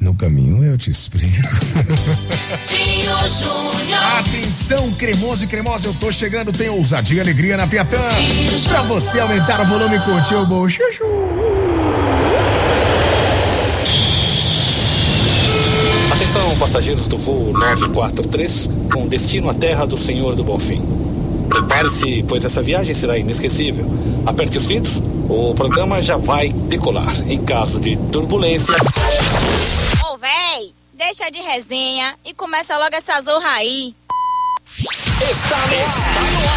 No caminho eu te explico. Dinho Júnior. Atenção, cremoso e cremosa, eu tô chegando, tem ousadia e alegria na Piatã. Pra você aumentar o volume e curtir o bom chuchu. Atenção, passageiros do voo 943, com destino à terra do Senhor do Bonfim. Prepare-se, pois essa viagem será inesquecível. Aperte os cintos, o programa já vai decolar. Em caso de turbulência, deixa de resenha e começa logo essa zorra aí. está no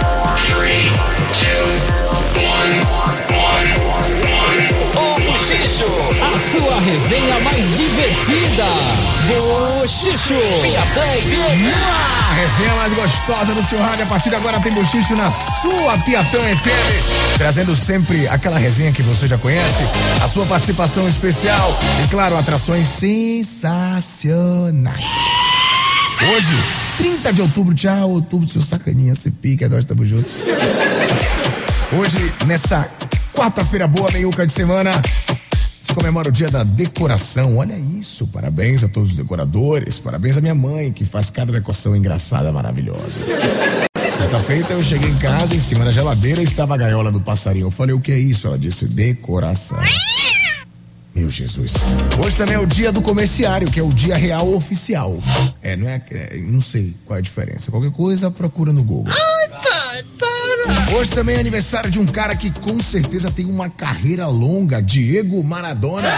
ar. O Buchicho, a sua resenha mais divertida. Buchicho, Piatã FM. A resenha mais gostosa do seu rádio. A partir de agora tem bochicho na sua Piatã FM. Trazendo sempre aquela resenha que você já conhece, a sua participação especial e, claro, atrações sensacionais. Hoje, 30 de outubro, tchau, outubro, seu sacaninha, se pica, nós estamos juntos. Hoje, nessa quarta-feira boa, meiuca de semana, se comemora o dia da decoração. Olha isso, parabéns a todos os decoradores, parabéns à minha mãe, que faz cada decoração engraçada, maravilhosa. Certa feita, eu cheguei em casa, em cima da geladeira estava a gaiola do passarinho. Eu falei, o que é isso? Ela disse, decoração. Meu Jesus. Hoje também é o dia do comerciário, que é o dia real oficial. É, não é, é, não sei qual é a diferença. Qualquer coisa, procura no Google. Hoje também é aniversário de um cara que com certeza tem uma carreira longa, Diego Maradona.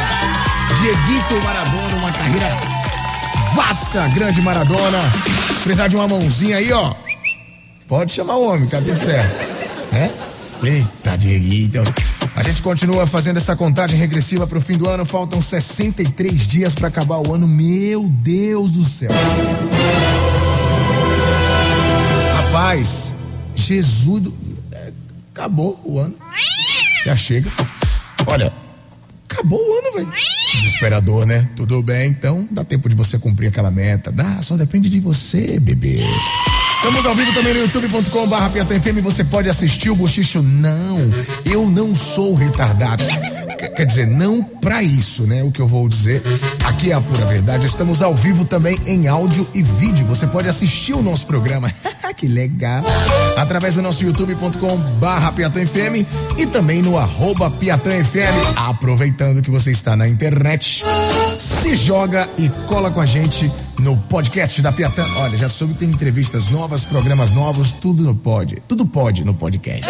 Dieguito Maradona, uma carreira vasta, grande Maradona. Precisar de uma mãozinha aí, ó. Pode chamar o homem, tá tudo certo. É? Eita, Dieguito. A gente continua fazendo essa contagem regressiva pro fim do ano. Faltam 63 dias pra acabar o ano. Meu Deus do céu. Rapaz, Jesus. do- é, Acabou o ano. Já chega. Olha, acabou o ano, velho. Desesperador, né? Tudo bem, então dá tempo de você cumprir aquela meta. Dá, só depende de você, bebê. Estamos ao vivo também no youtube.com barra. Você pode assistir o Bochicho. Não, eu não sou retardado. Quer- dizer, não pra isso, né? O que eu vou dizer. Aqui é a pura verdade. Estamos ao vivo também em áudio e vídeo. Você pode assistir o nosso programa. que legal. Através do nosso youtube.com barra FM e também no arroba Piatã FM. Aproveitando que você está na internet, se joga e cola com a gente no podcast da Piatã. Olha, já soube tem entrevistas novas, programas novos, tudo no pod. Tudo pode no podcast.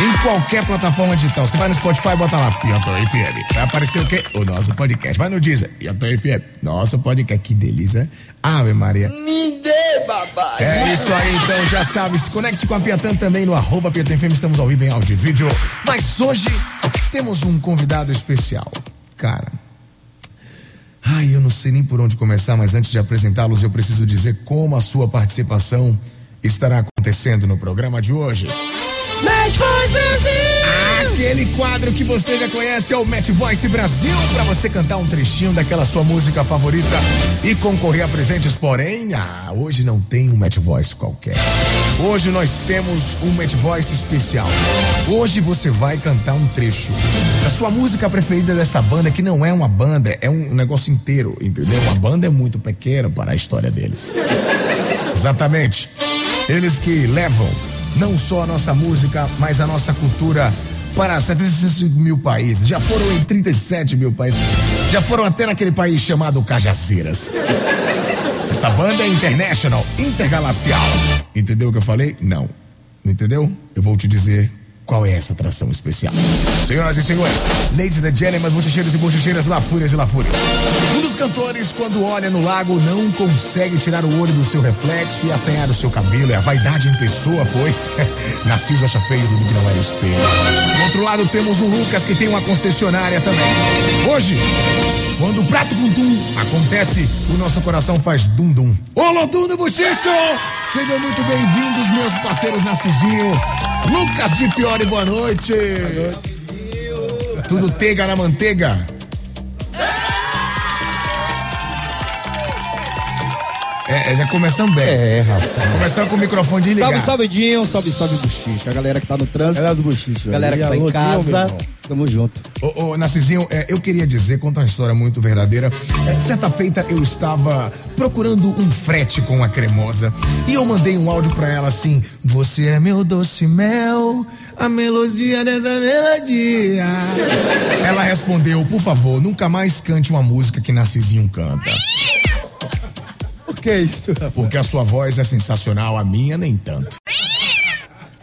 Em qualquer plataforma digital. Você vai no Spotify, bota lá, Piatã FM. Vai aparecer o quê? O nosso podcast. Vai no Deezer, Piatã FM. Nosso podcast. Que delícia. Ave Maria. Me dê, papai. É isso aí, então já sabe, se conecte com a Piatã também no arroba Piatã FM, estamos ao vivo em áudio e vídeo. Mas hoje temos um convidado especial. Cara, ai, eu não sei nem por onde começar, mas antes de apresentá-los, eu preciso dizer como a sua participação estará acontecendo no programa de hoje. Match Voice Brasil. Aquele quadro que você já conhece é o Match Voice Brasil, para você cantar um trechinho daquela sua música favorita e concorrer a presentes. Porém, ah, hoje não tem um Match Voice qualquer. Hoje nós temos um Match Voice especial. Hoje você vai cantar um trecho da sua música preferida dessa banda, que não é uma banda, é um negócio inteiro, entendeu? Uma banda é muito pequena para a história deles. Exatamente. Eles que levam não só a nossa música, mas a nossa cultura para 75 mil países. Já foram em 37 mil países. Já foram até naquele país chamado Cajazeiras. Essa banda é international, intergalacial. Entendeu o que eu falei? Não entendeu? Eu vou te dizer qual é essa atração especial. Senhoras e senhores, ladies and gentlemen, bochecheiros e bochecheiras, lafúrias e lafúrias. Um dos cantores, quando olha no lago, não consegue tirar o olho do seu reflexo e assanhar o seu cabelo. É a vaidade em pessoa, pois Narciso acha feio tudo que não era espelho. Do outro lado, temos o Lucas, que tem uma concessionária também. Hoje, Quando o prato com tum acontece, o nosso coração faz dum-dum. Ô, Lodum do Bochicho! Sejam muito bem-vindos, meus parceiros Narcisinho. Lucas de Fiore, boa noite. Boa noite. Tudo tega na manteiga. É, é, já começamos bem. É, rapaz. Começando com o microfone de ligar. Salve, salve, Dinho. Salve, salve, Buchicho. A galera que tá no trânsito. Galera do Buchicho. Galera que tá em casa. Tamo junto. Ô, ô Narcisinho, é, eu queria dizer, contar uma história muito verdadeira. É, certa feita eu estava procurando um frete com a cremosa e eu mandei um áudio pra ela assim: Você é meu doce mel, a melodia dessa melodia. Ela respondeu: Por favor, nunca mais cante uma música que Narcisinho canta. Que isso? Porque a sua voz é sensacional, a minha nem tanto.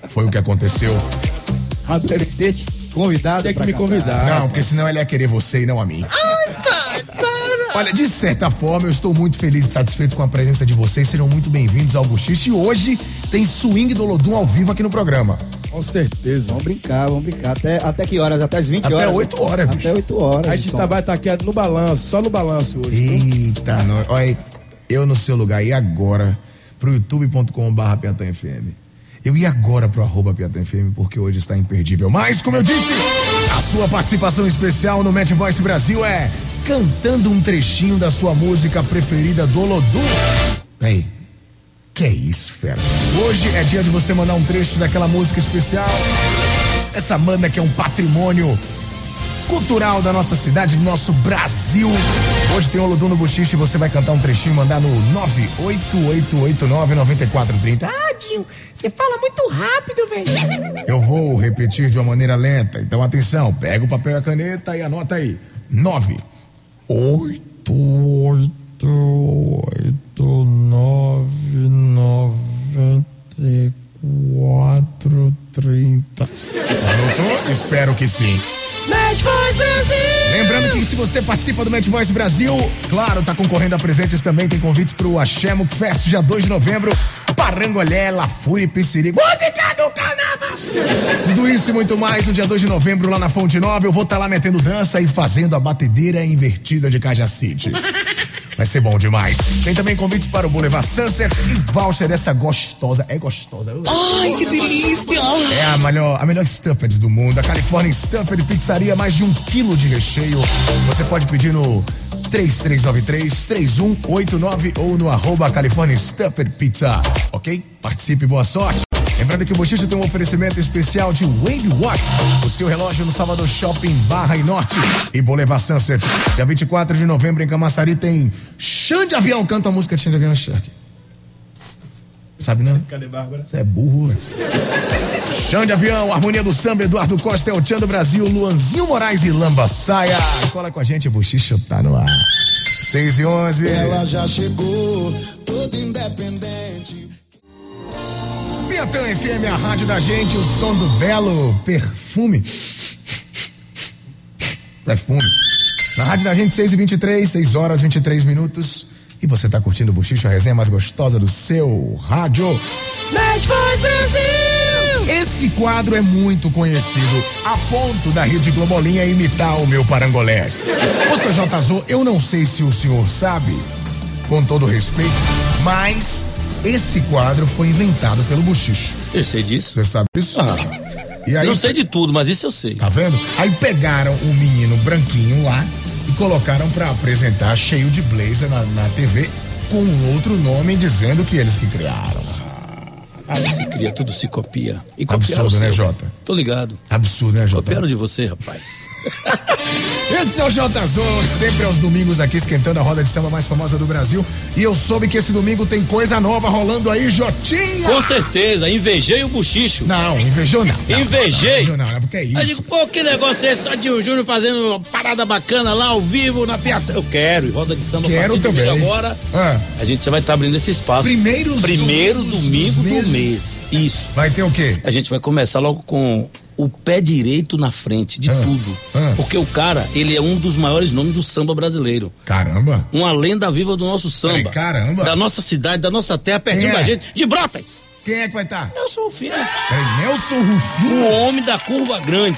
Foi o que aconteceu. Rapidamente, convidado. Tem que me cantar. convidar. Não, porque senão ele ia querer você e não a mim. Olha, de certa forma, eu estou muito feliz e satisfeito com a presença de vocês. Sejam muito bem-vindos ao Buchiche. E hoje tem swing do Lodum ao vivo aqui no programa. Com certeza. Vamos brincar, vamos brincar. Até, até que horas? Até as 20 Até horas? 8 horas, bicho. Até 8 horas. A gente tá, vai estar quieto no balanço, só no balanço hoje. Eita. Olha, aí, eu no seu lugar. E agora pro youtube.com.br PiatãFM. Eu ia agora pro arroba PiatãFM porque hoje está imperdível. Mas, como eu disse, a sua participação especial no Match Voice Brasil é cantando um trechinho da sua música preferida do Lodum. Aí, que é isso, fera? Hoje é dia de você mandar um trecho daquela música especial. Essa banda que é um patrimônio cultural da nossa cidade, do nosso Brasil. Hoje tem o Lodum no Buchiche e você vai cantar um trechinho e mandar no 988899430. Ah, Dinho, você fala muito rápido, velho. Eu vou repetir de uma maneira lenta, então atenção, pega o papel e a caneta e anota aí. 9 8 8 8 9 94 30 Anotou? Espero que sim. Match Voice Brasil. Lembrando que se você participa do Match Voice Brasil, claro, tá concorrendo a presentes também. Tem convites pro Axemo Fest, dia 2 de novembro. Parangolé, La Fúria e Piscirico. Música do Carnaval! Tudo isso e muito mais no dia 2 de novembro lá na Fonte Nova. Eu vou estar lá metendo dança e fazendo a batedeira invertida de Cajacite. Vai ser bom demais. Tem também convites para o Boulevard Sunset e voucher dessa gostosa. É gostosa. Ai, que delícia. É a melhor, a melhor Stuffed do mundo. A California Stuffed Pizzaria, mais de um quilo de recheio. Você pode pedir no 3393-3189 ou no arroba California Stuffed Pizza. Ok? Participe, boa sorte. Lembrando que o Bochicho tem um oferecimento especial de Wave Watch, o seu relógio no Salvador Shopping Barra e Norte e Boulevard Sunset. Dia 24 de novembro em Camaçari tem Xande de Avião. Canta a música de Xande de Avião, Shark. Sabe não? Cadê Bárbara? Você é burro, velho. Chão de avião, harmonia do samba, Eduardo Costa, El Tchan do Brasil, Luanzinho Moraes e Lamba Saia. Cola com a gente, Buchicho tá no ar. 6 e 11. Ela já chegou, toda independente. Piatã FM, a rádio da gente, o som do belo perfume. Perfume. Na rádio da gente, 6 e 23 6 horas 23 minutos. E você tá curtindo o Buchicho, a resenha mais gostosa do seu rádio. Voice Brasil. Esse quadro é muito conhecido, a ponto da Rede Globolinha imitar o meu parangolé. Ô, seu Jazô, eu não sei se o senhor sabe, com todo respeito, mas esse quadro foi inventado pelo Buchicho. Eu sei disso. Você sabe isso? E aí, Eu sei de tudo, mas isso eu sei. tá vendo? Aí pegaram um menino branquinho lá e colocaram pra apresentar cheio de blazer na, na TV com um outro nome dizendo que eles que criaram. Ah, se cria, tudo se copia. E Absurdo, o né. Jota? Tô ligado. Absurdo, né, Jota? Copiaram de você, rapaz. Esse é o J Zone, sempre aos domingos aqui esquentando a roda de samba mais famosa do Brasil. E eu soube que esse domingo tem coisa nova rolando aí, Jotinha! Com certeza, invejei o buchicho. Não, invejou não. não Invejei. Não, não, não, porque é Aí digo, isso. pô, que negócio é esse? Só de o Júnior fazendo uma parada bacana lá ao vivo na Piatã. Eu quero, e roda de samba Quero também. agora. Ah. A gente já vai estar abrindo esse espaço. Primeiros Primeiro domingos domingo do mês. Isso. Vai ter o quê? A gente vai começar logo com o pé direito na frente de Ah, tudo. ah. Porque o cara, ele é um dos maiores nomes do samba brasileiro. Caramba! Uma lenda viva do nosso samba. Peraí, caramba. Da nossa cidade, da nossa terra, pertinho é? da gente. De Brotas. Quem é que vai estar? Eu sou o filho. Peraí, Nelson O Rufino. homem da curva grande.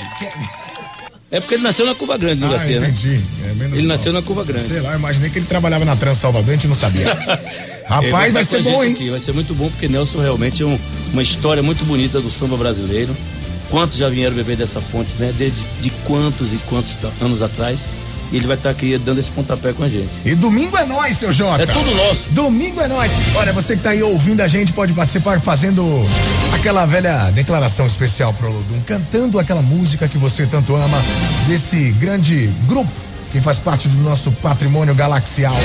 É porque ele nasceu na Curva Grande, no Ah, Garcia, né? entendi. É menos Ele mal. nasceu na Curva Grande. Sei lá, eu imaginei que ele trabalhava na Trans Salvador, a gente não sabia. Rapaz, vai estar ser bom, hein? aqui, Vai ser muito bom, porque Nelson realmente é um- uma história muito bonita do samba brasileiro. Quantos já vieram beber dessa fonte, né? Desde de quantos e quantos anos atrás. E ele vai estar aqui dando esse pontapé com a gente. E domingo é nós, seu Jota. É tudo nosso. Domingo é nós. Olha, você que tá aí ouvindo a gente pode participar fazendo aquela velha declaração especial pro Olodum, cantando aquela música que você tanto ama, desse grande grupo que faz parte do nosso patrimônio galaxial,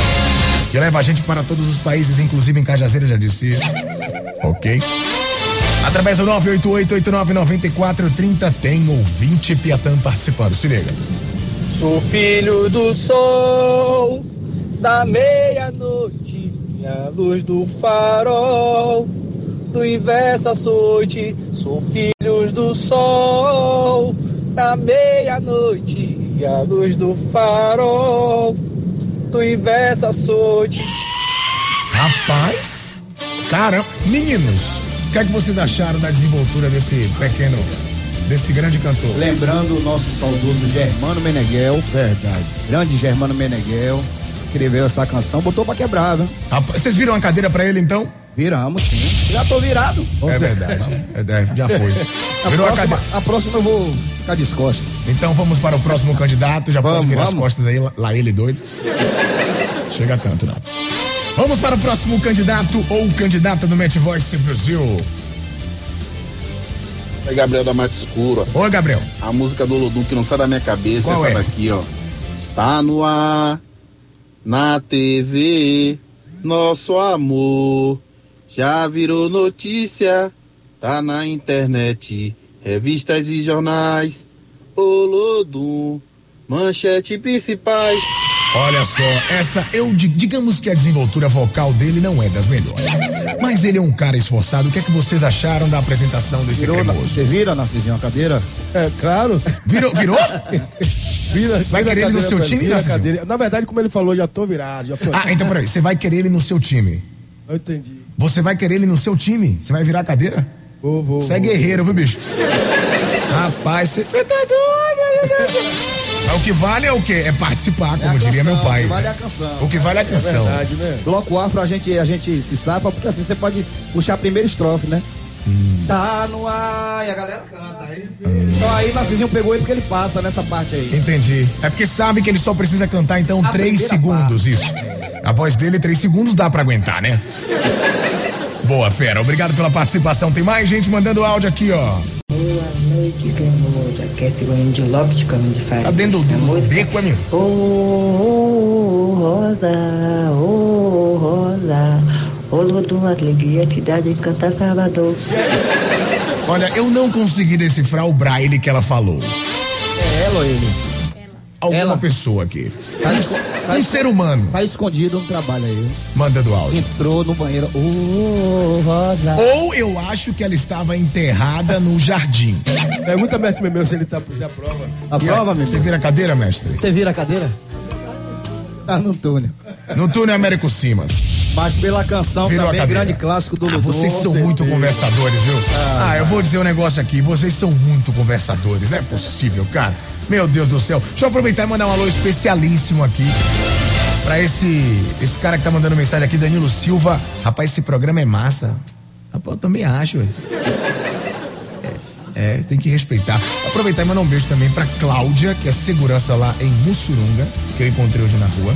que leva a gente para todos os países, inclusive em Cajazeira, já disse isso. Ok? Através do 988-89-9430 tem ouvinte Piatã participando. Se liga. Sou filho do sol, da meia-noite, a luz do farol, do inverso açoite. Sou filhos do sol, da meia-noite, a luz do farol, do inverso açoite. Rapaz, caramba, meninos, o que é que vocês acharam da desenvoltura desse pequeno, desse grande cantor? Lembrando o nosso saudoso Germano Meneghel. Verdade. Grande Germano Meneghel. Escreveu essa canção, botou pra quebrar, viu? Vocês viram a cadeira pra ele então? Viramos, sim. Já tô virado. É verdade, é, é, já foi. A Virou a próxima, cadeira. a próxima eu vou ficar descosta. Então vamos para o próximo candidato, já pode Vamos, virar as vamos. costas aí, lá- lá ele doido. Chega tanto não. Vamos para o próximo candidato ou candidata do Match Voice Brasil. É Gabriel da Mata Escura. Oi, Gabriel. A música do Lodum que não sai da minha cabeça Qual essa é? daqui, ó. Está no ar, na TV, nosso amor. Já virou notícia, tá na internet, revistas e jornais. O Lodum, manchete principais. Olha só, essa eu di- digamos que a desenvoltura vocal dele não é das melhores. Mas ele é um cara esforçado. O que é que vocês acharam da apresentação desse Virou, cremoso? você vira, Narcisinho, a cadeira? É, claro. Virou? Virou? Vira, Vai vira querer ele no seu time, cadeira. Na verdade, como ele falou, já tô virado. Já tô... Ah, então peraí, você vai querer ele no seu time. Eu entendi. Você vai querer ele no seu time? Você vai virar a cadeira? Vou, vou. Você é guerreiro, viu, bicho? Rapaz, você tá doido. Mas o que vale é o quê? É participar, como É a diria canção, meu pai. o que vale é a canção. O que vale é a canção. Verdade, né? Bloco afro a gente, a gente se safa, porque assim você pode puxar a primeira estrofe, né? Hum. Tá no ar e a galera canta. Aí, Então aí Narcisinho pegou ele porque ele passa nessa parte aí. Entendi. É porque sabe que ele só precisa cantar, então, A três segundos, isso. A voz dele, três segundos, dá pra aguentar, né? Boa, fera. Obrigado pela participação. Tem mais gente mandando áudio aqui, ó. De Lopes de Caminho de Faria. Tá dentro do, do, do beco, é meu? Ô, ô, ô, rosa, ô, rosa. Ô, Lodum, alegria te dá de cantar Salvador. Olha, eu não consegui decifrar o braille que ela falou. É ele? Alguma Ela. pessoa aqui. Tá Um, tá um ser humano Tá escondido no trabalho aí. mandando áudio. Entrou no banheiro. Rosa. Ou eu acho que ela estava enterrada no jardim. Pergunta mestre meu se ele tá por a prova. A E prova, meu Você vira a cadeira, mestre? Você vira a cadeira? Tá no túnel. No túnel Américo Simas. Mas pela canção Virou também, grande clássico do Ah, Lodum. vocês são muito conversadores, viu? Ah, eu vou dizer um negócio aqui. Vocês são muito conversadores. Não é possível, cara. Meu Deus do céu. Deixa eu aproveitar e mandar um alô especialíssimo aqui pra esse, esse cara que tá mandando mensagem aqui, Danilo Silva. Rapaz, esse programa é massa. Rapaz, eu também acho, velho. É, é, tem que respeitar. Aproveitar e mandar um beijo também pra Cláudia, que é segurança lá em Mussurunga, que eu encontrei hoje na rua.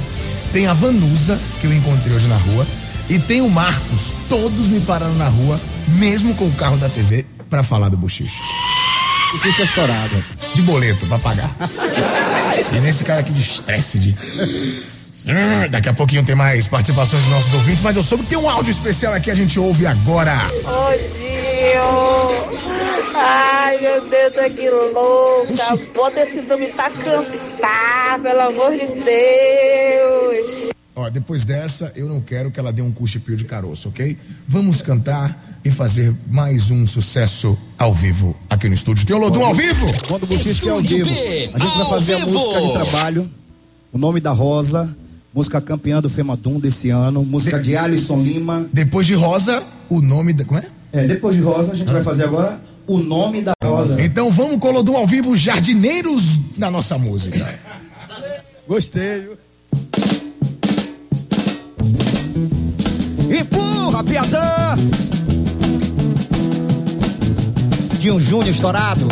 Tem a Vanusa, que eu encontrei hoje na rua. E tem o Marcos. Todos me pararam na rua, mesmo com o carro da TV, pra falar do bochicho. O ficha é estourado. De boleto pra pagar. e nesse cara aqui de estresse de. Hum, Daqui a pouquinho tem mais participações dos nossos ouvintes, mas eu soube que tem um áudio especial aqui, a gente ouve agora. Ô, Gil! Ai, meu Deus, tá que louca! Bota esse homem pra cantar, pelo amor de Deus! Ó, depois dessa, eu não quero que ela dê um cuchipio de caroço, ok? Vamos cantar e fazer mais um sucesso ao vivo aqui no estúdio. Tem o Lodum ao vivo? Quando o Buchicho é ao vivo. A gente vai fazer a música de trabalho. O nome da Rosa. Música campeã do Femadum desse ano. Música de Alisson Lima. Depois de Rosa, o nome da. Como é? É, depois de Rosa, a gente vai fazer agora o nome da rosa. Então vamos com o Olodum ao vivo, jardineiros da nossa música. Gostei, viu? Empurra, Piatã! De um Júnior estourado.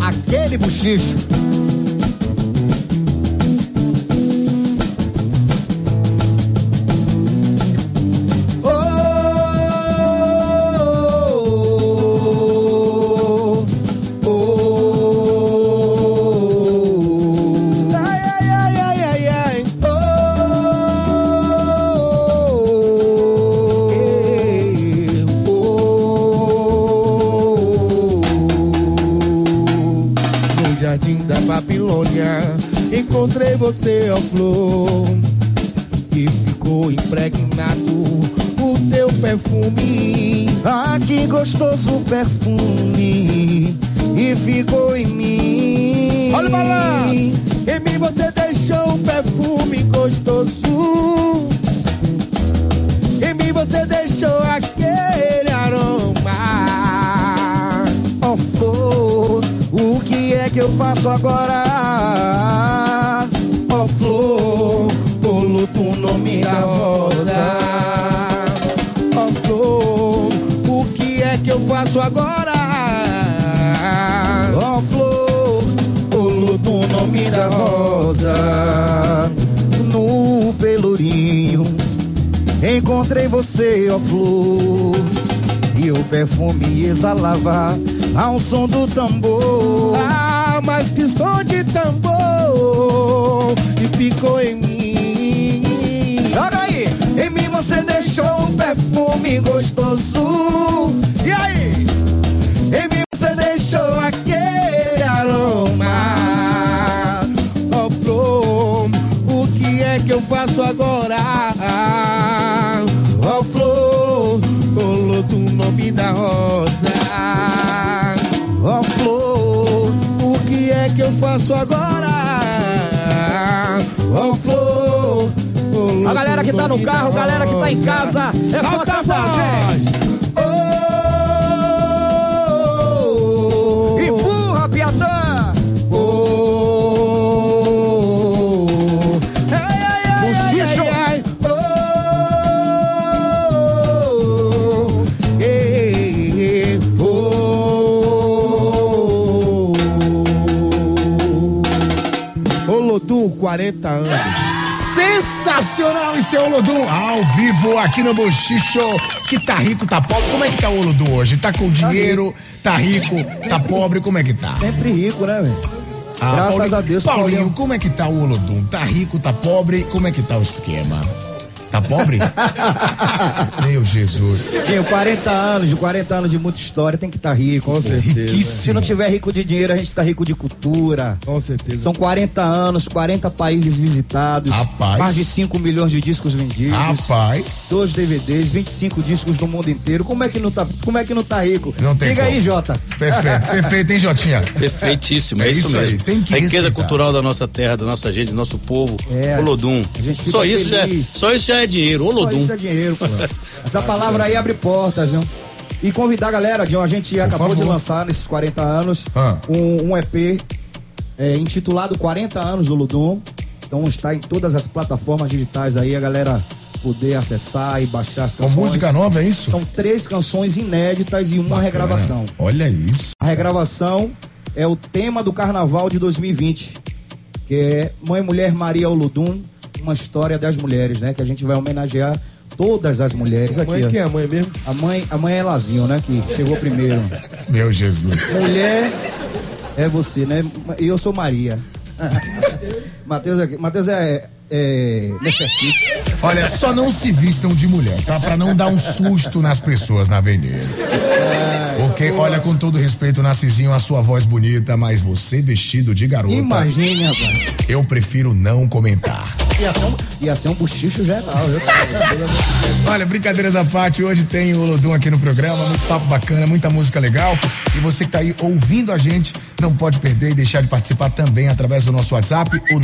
Aquele bochicho. Babilônia encontrei você, ó flor, e ficou impregnado o teu perfume. Ah, que gostoso perfume e ficou em mim. Olha o balanço! Em mim você deixou um perfume gostoso. Em mim você deixou aquele é que eu faço agora? Ó flor, o luto o nome da rosa. Ó flor, o que é que eu faço agora? Ó flor, O luto o nome da rosa. no pelourinho encontrei você, ó flor. E o perfume exalava ao som do tambor. Ah, mas que som de tambor e ficou em mim. Joga aí! Em mim você deixou um perfume gostoso. E aí? Em mim você deixou aquele aroma. Ó, flor, o que é que eu faço agora? Agora? Ó, flor, colou A galera que tá no carro, galera que tá em casa, é só cantar, voz. 40 anos. Sensacional esse é o Olodum ao vivo aqui no Bochicho. Que tá rico, tá pobre. Como é que tá o Olodum hoje? Tá com dinheiro, tá rico, tá pobre, como é que tá? Sempre rico, né, velho? Ah, Graças Paulinho- a Deus, Paulinho, Paulinho. como é que tá o Olodum? Tá rico, tá pobre? Como é que tá o esquema? Tá pobre? Meu Jesus. Tenho 40 anos, de 40 anos de muita história, tem que estar rico. Com certeza. Se não tiver rico de dinheiro, a gente tá rico de cultura. Com certeza. São 40 anos, 40 países visitados. Rapaz. Mais de 5 milhões de discos vendidos. Rapaz. Dois DVDs, 25 discos no mundo inteiro. Como é que não tá, como é que não tá rico? Não tem Diga como. aí, Jota. Perfeito, perfeito, hein, Jotinha? Perfeitíssimo, é, É isso, isso aí, mesmo. tem que a riqueza respeitar. cultural da nossa terra, da nossa gente, do nosso povo. É, Olodum. a gente fica Só isso, já, feliz. só isso já é dinheiro. Só Olodum. isso é dinheiro, pô. Essa palavra aí abre portas, viu? E convidar a galera, John, a gente acabou de favor. lançar nesses 40 anos Ah. um, um EP é, intitulado 40 anos do Ludum. Então está em todas as plataformas digitais aí, a galera poder acessar e baixar as Com canções. música nova, é isso? São três canções inéditas e uma Bacana. regravação. Olha isso. A regravação é o tema do carnaval de 2020, que é Mãe Mulher Maria Olodum, uma história das mulheres, né? Que a gente vai homenagear todas as mulheres aqui. Mãe, ó. quem é a mãe mesmo? A mãe, a mãe é Lazinho, né? Que chegou primeiro. Meu Jesus. Mulher é você, né? E eu sou Maria. Matheus é, Matheus é, é. Olha, só não se vistam de mulher, tá? Pra não dar um susto nas pessoas na avenida. Porque, olha, com todo respeito, Narcisinho, a sua voz bonita, mas você vestido de garota. Imagine, rapaz. Eu prefiro não comentar. Ia ser um, ia ser um bochicho geral, viu? Olha, brincadeiras à parte, hoje tem o Olodum aqui no programa, muito papo bacana, muita música legal. E você que tá aí ouvindo a gente, não pode perder e deixar de participar também através do nosso WhatsApp, o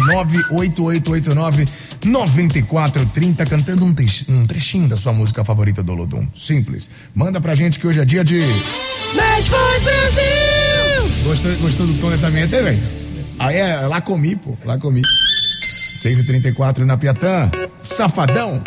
98889-9430, cantando um, um trechinho da sua música favorita do Olodum. Simples. Manda pra gente que hoje é dia de. Mais Voz Brasil! Gostou, gostou do tom dessa vinheta velho? Aí é, lá comi, pô, lá comi. 6h34 na Piatã. Safadão.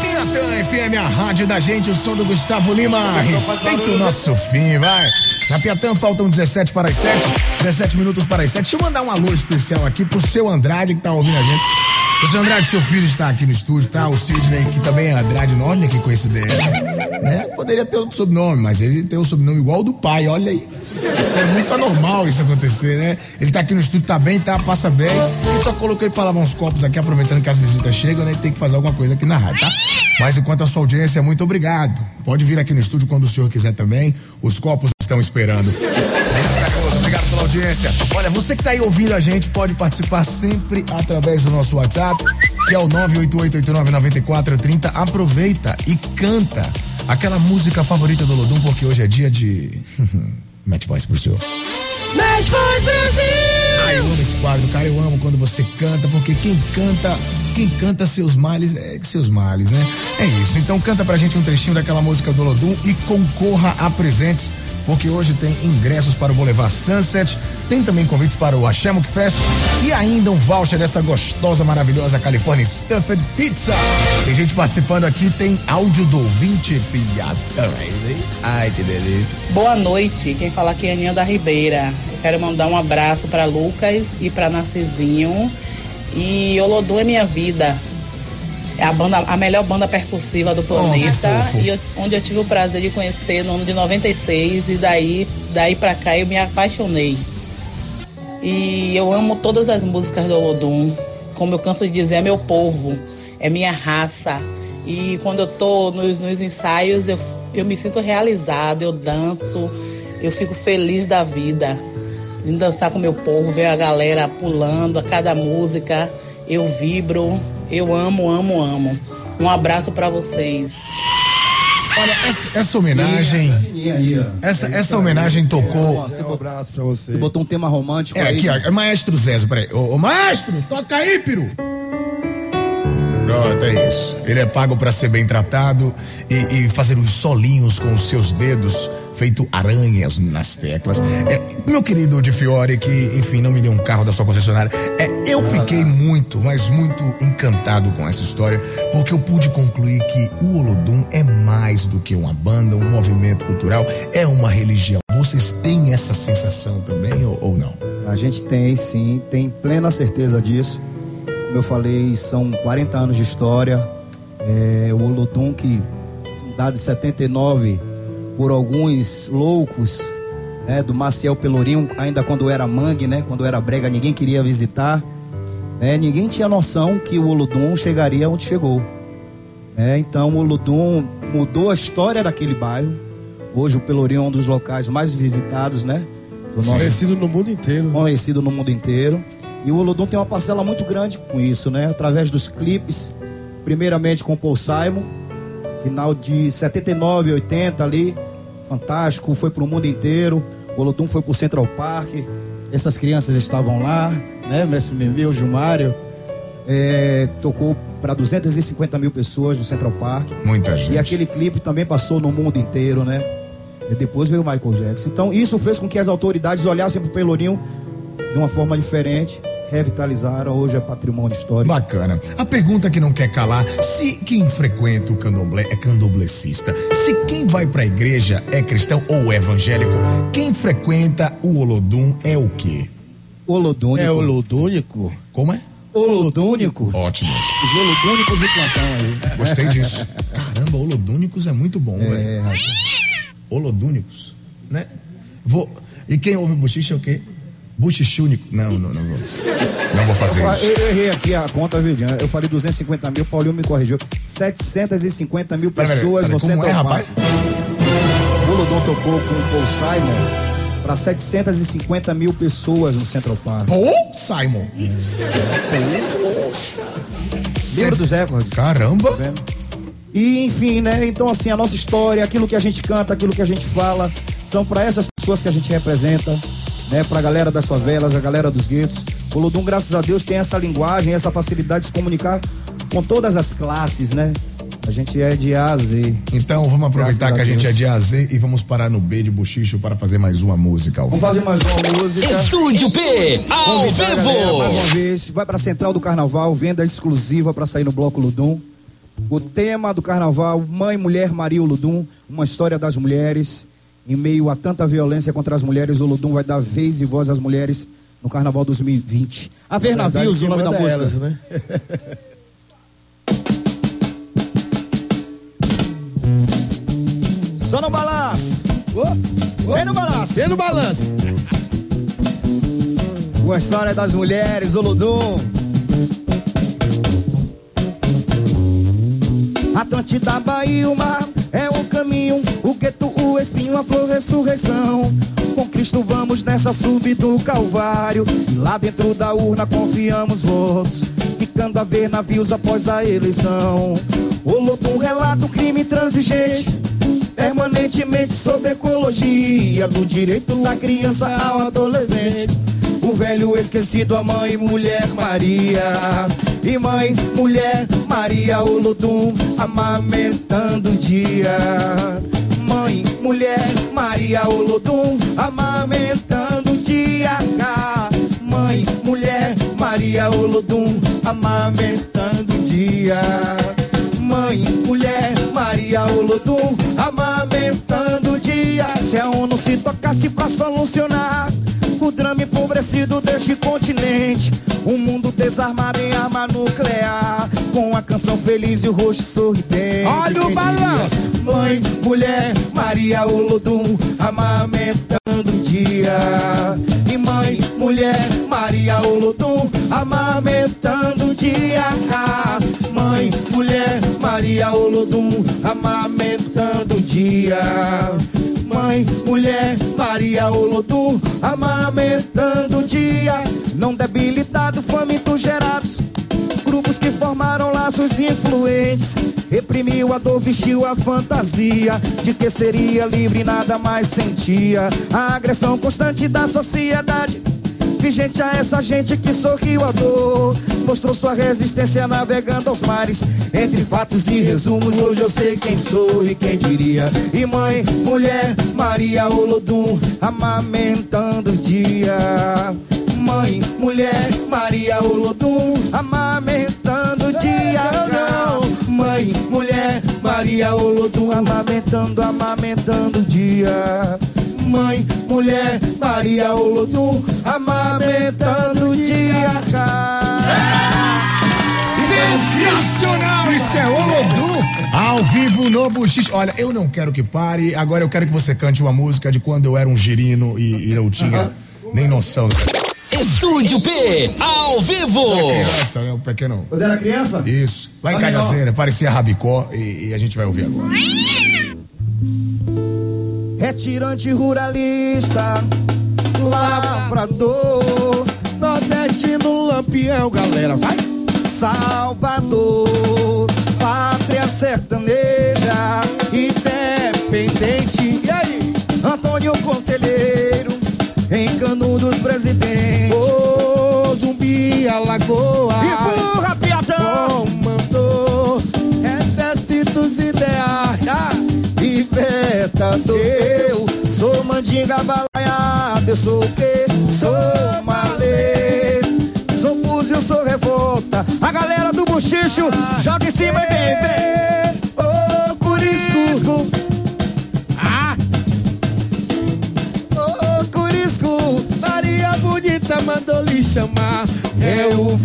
Piatã FM, a rádio da gente, o som do Gustavo Lima. Respeita o nosso fim, vai. Na Piatã faltam 17 para as 7, 17 minutos para as 7. Deixa eu mandar um alô especial aqui pro seu Andrade que tá ouvindo a gente. Seu Andrade, seu filho está aqui no estúdio, tá? O Sidney, que também é Andrade, olha que coincidência. Né? Poderia ter outro sobrenome, mas ele tem um sobrenome igual ao do pai, olha aí. É muito anormal isso acontecer, né? Ele tá aqui no estúdio, tá bem, tá? Passa bem. Gente só colocou ele pra lavar uns copos aqui, aproveitando que as visitas chegam, né? E tem que fazer alguma coisa aqui na rádio, tá? Mas enquanto a sua audiência, muito obrigado. Pode vir aqui no estúdio quando o senhor quiser também. Os copos estão esperando. Audiência. Olha, você que tá aí ouvindo a gente pode participar sempre através do nosso WhatsApp, que é o 988899430. Aproveita e canta aquela música favorita do Lodum, porque hoje é dia de. Mete voz pro senhor. Mais Voz Brasil! Ah, eu amo esse quadro, cara. Eu amo quando você canta, porque quem canta, quem canta seus males é seus males, né? É isso. Então canta pra gente um trechinho daquela música do Lodum e concorra a presentes, porque hoje tem ingressos para o Boulevard Sunset, tem também convites para o Hashamuk Fest e ainda um voucher dessa gostosa, maravilhosa California Stuffed Pizza. Tem gente participando aqui, tem áudio do ouvinte piada. Ai, que delícia. Boa noite, quem fala aqui é Aninha da Ribeira. Eu quero mandar um abraço para Lucas e para Narcisinho. E Olodum é minha vida. É a, banda, a melhor banda percussiva do planeta. fofo. e eu- onde eu tive o prazer de conhecer no ano de 96. E daí, daí pra cá eu me apaixonei. E eu amo todas as músicas do Olodum. Como eu canso de dizer, é meu povo, é minha raça. E quando eu tô nos, nos ensaios, eu, eu me sinto realizada, eu danço, eu fico feliz da vida. Em dançar com meu povo, ver a galera pulando a cada música, eu vibro, eu amo, amo, amo. Um abraço pra vocês. Olha, essa, essa homenagem. Essa, essa homenagem tocou. Um abraço pra você. Você botou um tema romântico É aí. aqui, ó, é Maestro Zézo, peraí. Ô, ô, maestro, toca aí, peru. Pronto, é isso. Ele é pago pra ser bem tratado e, e fazer os solinhos com os seus dedos, feito aranhas nas teclas. É, meu querido de Fiore, que, enfim, não me deu um carro da sua concessionária, é, eu fiquei muito, mas muito encantado com essa história, porque eu pude concluir que o Olodum é mais do que uma banda, um movimento cultural, é uma religião. Vocês têm essa sensação também ou, ou não? A gente tem, sim, tem plena certeza disso. Como eu falei, são 40 anos de história. É, o Olodum, que fundado em 79 por alguns loucos, né, do Maciel Pelourinho, ainda quando era mangue, né, quando era brega, ninguém queria visitar. né, ninguém tinha noção que o Olodum chegaria onde chegou. É, então o Olodum mudou a história daquele bairro. Hoje o Pelourinho é um dos locais mais visitados, né? do Conhecido no mundo inteiro. Conhecido no mundo inteiro. E o Olodum tem uma parcela muito grande com isso, né? Através dos clipes, primeiramente com o Paul Simon, final de 79, 80 ali, fantástico, foi pro mundo inteiro. O Olodum foi pro Central Park, essas crianças estavam lá, né? Mestre o Gilmário, é, tocou para 250 mil pessoas no Central Park. Muita gente. E aquele clipe também passou no mundo inteiro, né? E depois veio o Michael Jackson. Então isso fez com que as autoridades olhassem pro Pelourinho de uma forma diferente, revitalizaram. Hoje é patrimônio histórico. Bacana. A pergunta que não quer calar: se quem frequenta o candomblé é candomblecista, se quem vai pra igreja é cristão ou evangélico, quem frequenta o Olodum é o quê? Olodúnico. É olodúnico? Como é? Olodúnico. Ótimo. Os olodúnicos de plantão aí. Gostei disso. Caramba, holodúnicos é muito bom, É, velho. Holodúnicos, né? Vou. E quem ouve bochicha é o quê? Buchichúnico. Não, não, não vou. Não vou fazer Eu, isso. eu errei aqui a conta, Jean? Eu falei 250 mil, Paulinho me corrigiu. 750 mil Pera, pera, pessoas pera, no Central é, Park. O Olodum tocou com o Paul Simon para 750 mil pessoas no Central Park. Paul Simon. Livro dos recordes. Caramba. Tá? E enfim, né? Então assim, a nossa história, aquilo que a gente canta, aquilo que a gente fala, são para essas pessoas que a gente representa, né? Pra galera das favelas, a galera dos guetos. O Lodum, graças a Deus, tem essa linguagem, essa facilidade de se comunicar com todas as classes, né? A gente é de A a Z. Então vamos aproveitar Graças que a a gente é de A a Z e vamos parar no B de Buchicho para fazer mais uma música. ao Vamos vivo. fazer mais uma música. Estúdio P, ao Convidar vivo. mais uma vez, vai pra Central do Carnaval, venda exclusiva pra sair no Bloco Ludum. O tema do carnaval, Mãe, Mulher, Maria o Ludum, uma história das mulheres. Em meio a tanta violência contra as mulheres, o Ludum vai dar vez e voz às mulheres no Carnaval 2020. A ver Na navios, o nome da é música. elas, né? Só no balanço. Vem no balanço. Vem no balanço. Uma história das mulheres, o Ludum. Atlântida, Bahia, o mar é o caminho, o gueto, o espinho, a flor, ressurreição. Com Cristo vamos nessa subida do Calvário. E lá dentro da urna confiamos votos, ficando a ver navios após a eleição. O Lodum relata o crime transigente, permanentemente sobre ecologia, do direito da criança ao adolescente. O velho esquecido, a mãe, mulher Maria. E mãe, mulher Maria, o Lodum amamentando o dia. Mãe, mulher Maria, o Lodum amamentando o dia. Mãe, mulher Maria, o Lodum amamentando o dia. Maria Olodum, amamentando o dia. Se a ONU se tocasse pra solucionar o drama empobrecido deste continente, o mundo desarmado em arma nuclear, com a canção feliz e o rosto sorridente. Olha o balanço. Mãe, mulher, Maria Olodum, amamentando o dia. Olodum, amamentando o dia. Mãe, mulher, Maria Olodum, amamentando o dia. Mãe, mulher, Maria Olodum, amamentando o dia. Não debilitado, faminto gerados. Grupos que formaram laços influentes. Reprimiu a dor, vestiu a fantasia de que seria livre e nada mais sentia. A agressão constante da sociedade. Vigente a essa gente que sorriu a dor. Mostrou sua resistência navegando aos mares. Entre fatos e resumos, hoje eu sei quem sou e quem diria. E mãe, mulher, Maria Olodum, amamentando o dia. Mãe, mulher, Maria Olodum, amamentando o dia. Mãe, mulher, Maria Olodum, amamentando, amamentando o dia. Mãe, mulher, Maria Olodum, amamentando o dia. Sensacional! Isso é Olodum ao vivo no Buchicho. Olha, eu não quero que pare, agora eu quero que você cante uma música de quando eu era um girino e, e não tinha nem noção. Estúdio P, ao vivo. Criança, né? Um pequeno. Quando era criança? Isso. Lá em menor. Cagazeira, parecia Rabicó e, e a gente vai ouvir agora. Retirante ruralista, lavrador, nordestino lampião, galera, vai. Salvador, pátria sertaneja, independente. E aí? Antônio Conselheiro, em Canudos Presidente. Ô, Zumbi, Alagoa. Exércitos ideais. Libertador, eu sou mandinga balaiada, eu sou o quê? Sou malê, sou búzio, sou revolta. A galera do bochicho joga em cima e vem, vem. Ô, Curisco, Ah, ô, Curisco, Maria Bonita mandou lhe chamar. É o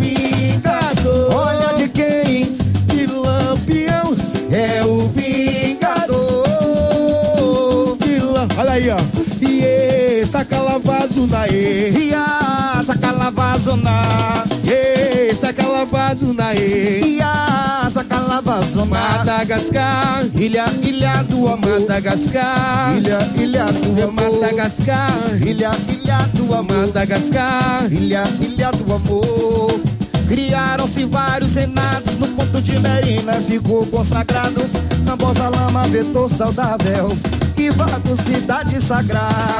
aí, ó. Iê, saca lavazo na a sacalavazona, Iê, saca lavazo na e. e a sacalavazona. Madagascar. Ilha, ilha do amor. Madagascar. Ilha, ilha do amor. Madagascar. Ilha, ilha do amor. Madagascar. Ilha, ilha do amor. Criaram-se vários renatos no ponto de Merinas ficou consagrado. Cambosa Lama, vetor saudável vago cidade sagrada.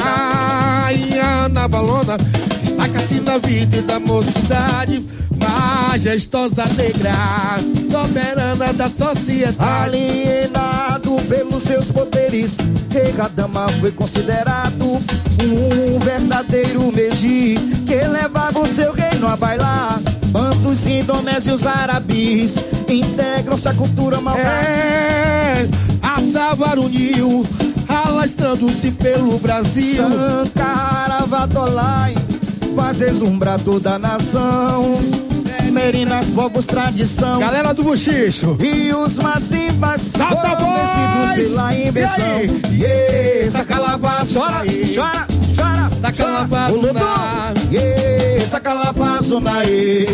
Ai, Ana Balona, destaca-se na vida e da mocidade. Majestosa negra, soberana da sociedade. Alienado pelos seus poderes, Rei Dama foi considerado um verdadeiro Meji que levava o seu reino a bailar. Bantos, indonésios, árabes integram-se à cultura malvada. É, a Savar uniu, alastrando-se pelo Brasil. Sankara Vadolai faz deslumbrar toda a nação. Merinas, povos, tradição. Galera do Buchicho. E os mazimbas Salta a voz! pela invenção. E aí? Yeah, saca lavaço, Chora, chora, chora. Saca chora. O Lodum. na- Yeah, saca lavaço na e.